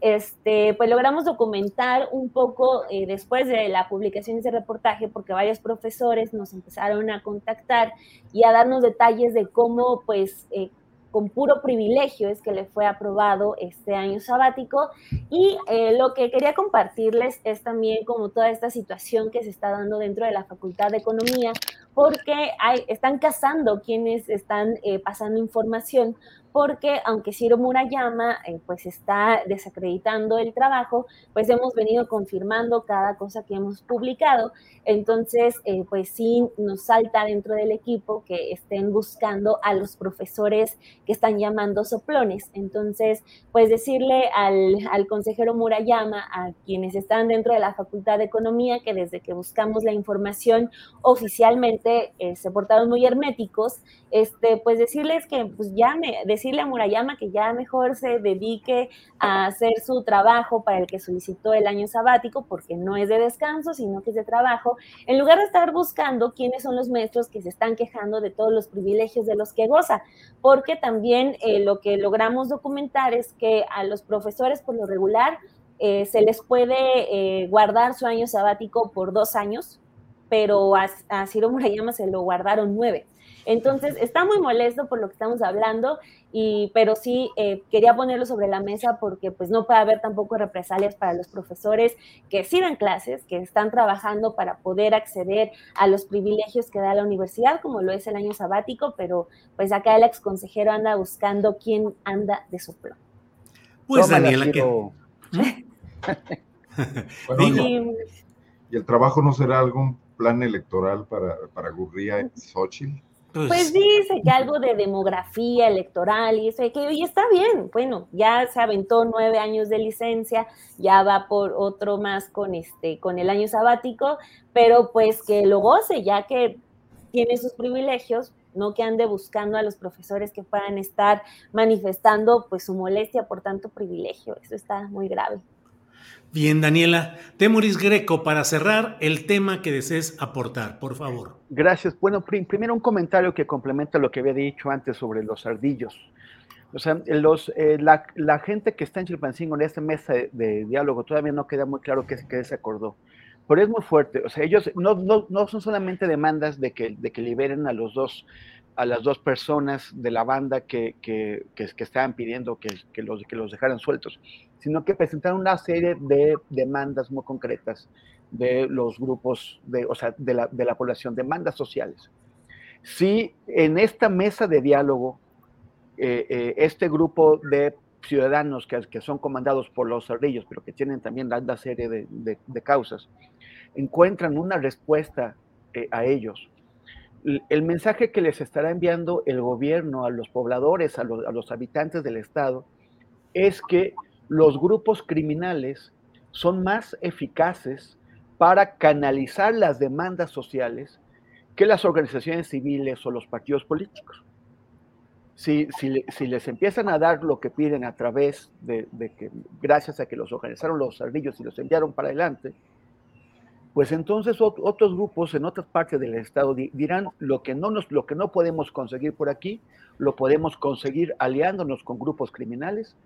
este, pues logramos documentar un poco eh, después de la publicación de ese reportaje, porque varios profesores nos empezaron a contactar y a darnos detalles de cómo, pues, eh, con puro privilegio es que le fue aprobado este año sabático. Y eh, lo que quería compartirles es también como toda esta situación que se está dando dentro de la Facultad de Economía, porque están cazando quienes están pasando información porque aunque Ciro Murayama eh, pues está desacreditando el trabajo, pues hemos venido confirmando cada cosa que hemos publicado. Entonces, eh, pues sí nos salta dentro del equipo que estén buscando a los profesores que están llamando soplones. Entonces, pues decirle al, consejero Murayama, a quienes están dentro de la Facultad de Economía, que desde que buscamos la información oficialmente eh, se portaron muy herméticos, este, pues decirles que pues ya me decirle a Murayama que ya mejor se dedique a hacer su trabajo para el que solicitó el año sabático, porque no es de descanso, sino que es de trabajo, en lugar de estar buscando quiénes son los maestros que se están quejando de todos los privilegios de los que goza, porque también eh, lo que logramos documentar es que a los profesores por lo regular eh, se les puede eh, guardar su año sabático por dos años, pero a, a Ciro Murayama se lo guardaron nueve. Entonces, está muy molesto por lo que estamos hablando, y, pero sí eh, quería ponerlo sobre la mesa porque pues no puede haber tampoco represalias para los profesores que sí dan clases, que están trabajando para poder acceder a los privilegios que da la universidad, como lo es el año sabático, pero pues acá el ex consejero anda buscando quién anda de su plan. Pues Daniela, y, el trabajo no será algún plan electoral para, para Gurría y Xochitl? Pues, pues, dice que algo de demografía electoral y eso, que hoy está bien, bueno, ya se aventó nueve años de licencia, ya va por otro más con este, con el año sabático, pero pues que lo goce, ya que tiene sus privilegios, no que ande buscando a los profesores que puedan estar manifestando pues su molestia por tanto privilegio, eso está muy grave. Bien, Daniela. Temoris Greco, para cerrar el tema que desees aportar, por favor. Gracias. Bueno, primero un comentario que complementa lo que había dicho antes sobre los ardillos. O sea, los, eh, la, gente que está en Chilpancingo en esta mesa de, diálogo todavía no queda muy claro qué, qué se acordó. Pero es muy fuerte. O sea, ellos no, no, no son solamente demandas de que, de que liberen a los dos a las dos personas de la banda que, que, que, estaban pidiendo que, que, los, que los dejaran sueltos, sino que presentaron una serie de demandas muy concretas de los grupos, de, o sea, de la, de la población, demandas sociales. Si en esta mesa de diálogo, eh, eh, este grupo de ciudadanos que, que, son comandados por los cerrillos, pero que tienen también una serie de, de, causas, encuentran una respuesta eh, a ellos el mensaje que les estará enviando el gobierno a los pobladores, a los, habitantes del Estado, es que los grupos criminales son más eficaces para canalizar las demandas sociales que las organizaciones civiles o los partidos políticos. si, si, les empiezan a dar lo que piden a través de, que, gracias a que los organizaron los ardillos y los enviaron para adelante, pues entonces otros grupos en otras partes del estado dirán lo que no nos, lo que no podemos conseguir por aquí, lo podemos conseguir aliándonos con grupos criminales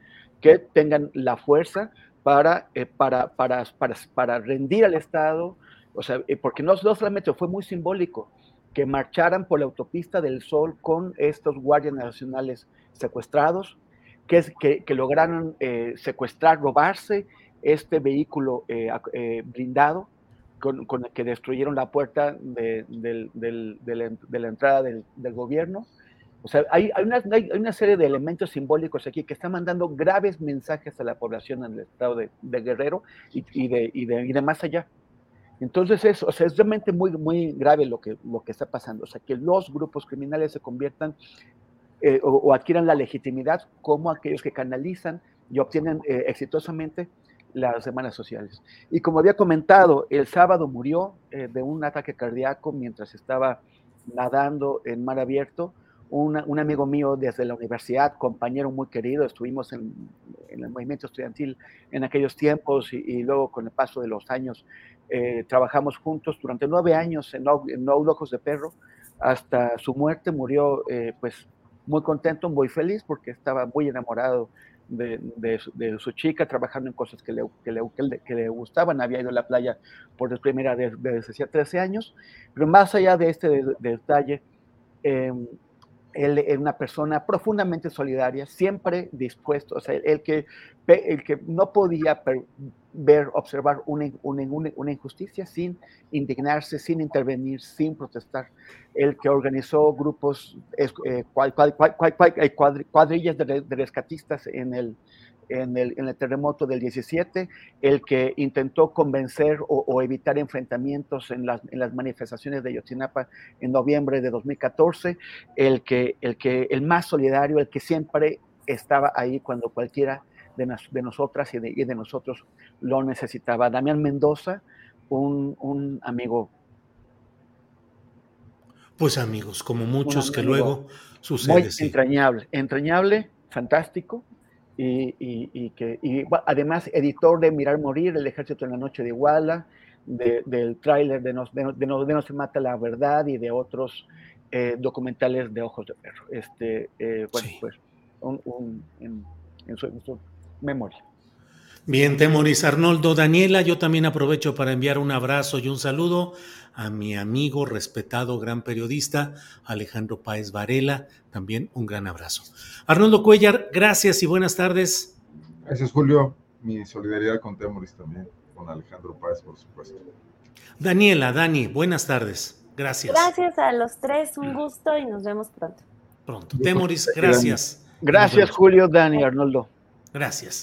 que tengan la fuerza para, eh, para, para, para, para rendir al Estado, o sea, eh, porque no, no solamente fue muy simbólico, que marcharan por la autopista del Sol con estos guardias nacionales secuestrados, que, que, lograron eh, secuestrar, robarse este vehículo eh, eh, blindado con, el que destruyeron la puerta de, la, entrada del, gobierno. O sea, hay, una, hay, una, serie de elementos simbólicos aquí que están mandando graves mensajes a la población en el estado de, Guerrero y, y, de, y, de, más allá. Entonces, es, o sea, es realmente muy, muy grave lo que, lo que está pasando. O sea, que los grupos criminales se conviertan eh, o, adquieran la legitimidad como aquellos que canalizan y obtienen eh, exitosamente las semanas sociales. Y como había comentado, el sábado murió eh, de un ataque cardíaco mientras estaba nadando en mar abierto. Un amigo mío desde la universidad, compañero muy querido, estuvimos en, en el movimiento estudiantil en aquellos tiempos y, y, luego con el paso de los años eh, trabajamos juntos durante nueve años en No, en Locos de Perro, hasta su muerte murió eh, pues muy contento, muy feliz, porque estaba muy enamorado de, de, su chica, trabajando en cosas que le, que le, que le, gustaban, había ido a la playa por primera vez desde hacía 13 años, pero más allá de este detalle, em, él era una persona profundamente solidaria, siempre dispuesto, o sea, el que, el que no podía ver, observar una, una, injusticia sin indignarse, sin intervenir, sin protestar. El que organizó grupos, eh, cuadrillas de, rescatistas en el, en el, en el, terremoto del 17, el que intentó convencer o, evitar enfrentamientos en las, en las, manifestaciones de Yotzinapa en noviembre de 2014, el que, el que el más solidario, el que siempre estaba ahí cuando cualquiera de, nosotras y de, nosotros lo necesitaba. Damián Mendoza, un, amigo. Pues amigos, como muchos que luego sucede. entrañable, entrañable, fantástico, y, que además editor de Mirar Morir, El Ejército en la Noche de Iguala, del tráiler de, de, no, se mata la verdad y de otros eh, documentales de Ojos de Perro. Este, eh, bueno, pues en, su, memoria. Bien, Temoris Arnoldo. Daniela, yo también aprovecho para enviar un abrazo y un saludo a mi amigo, respetado, gran periodista, Alejandro Páez Varela. También un gran abrazo. Arnoldo Cuellar, gracias y buenas tardes. Gracias, Julio. Mi solidaridad con Temoris también, con Alejandro Páez, por supuesto. Daniela, Dani, buenas tardes. Gracias. Gracias a los tres, un gusto y nos vemos pronto. Pronto. Temoris, gracias. Gracias, Julio, Dani, Arnoldo. Gracias.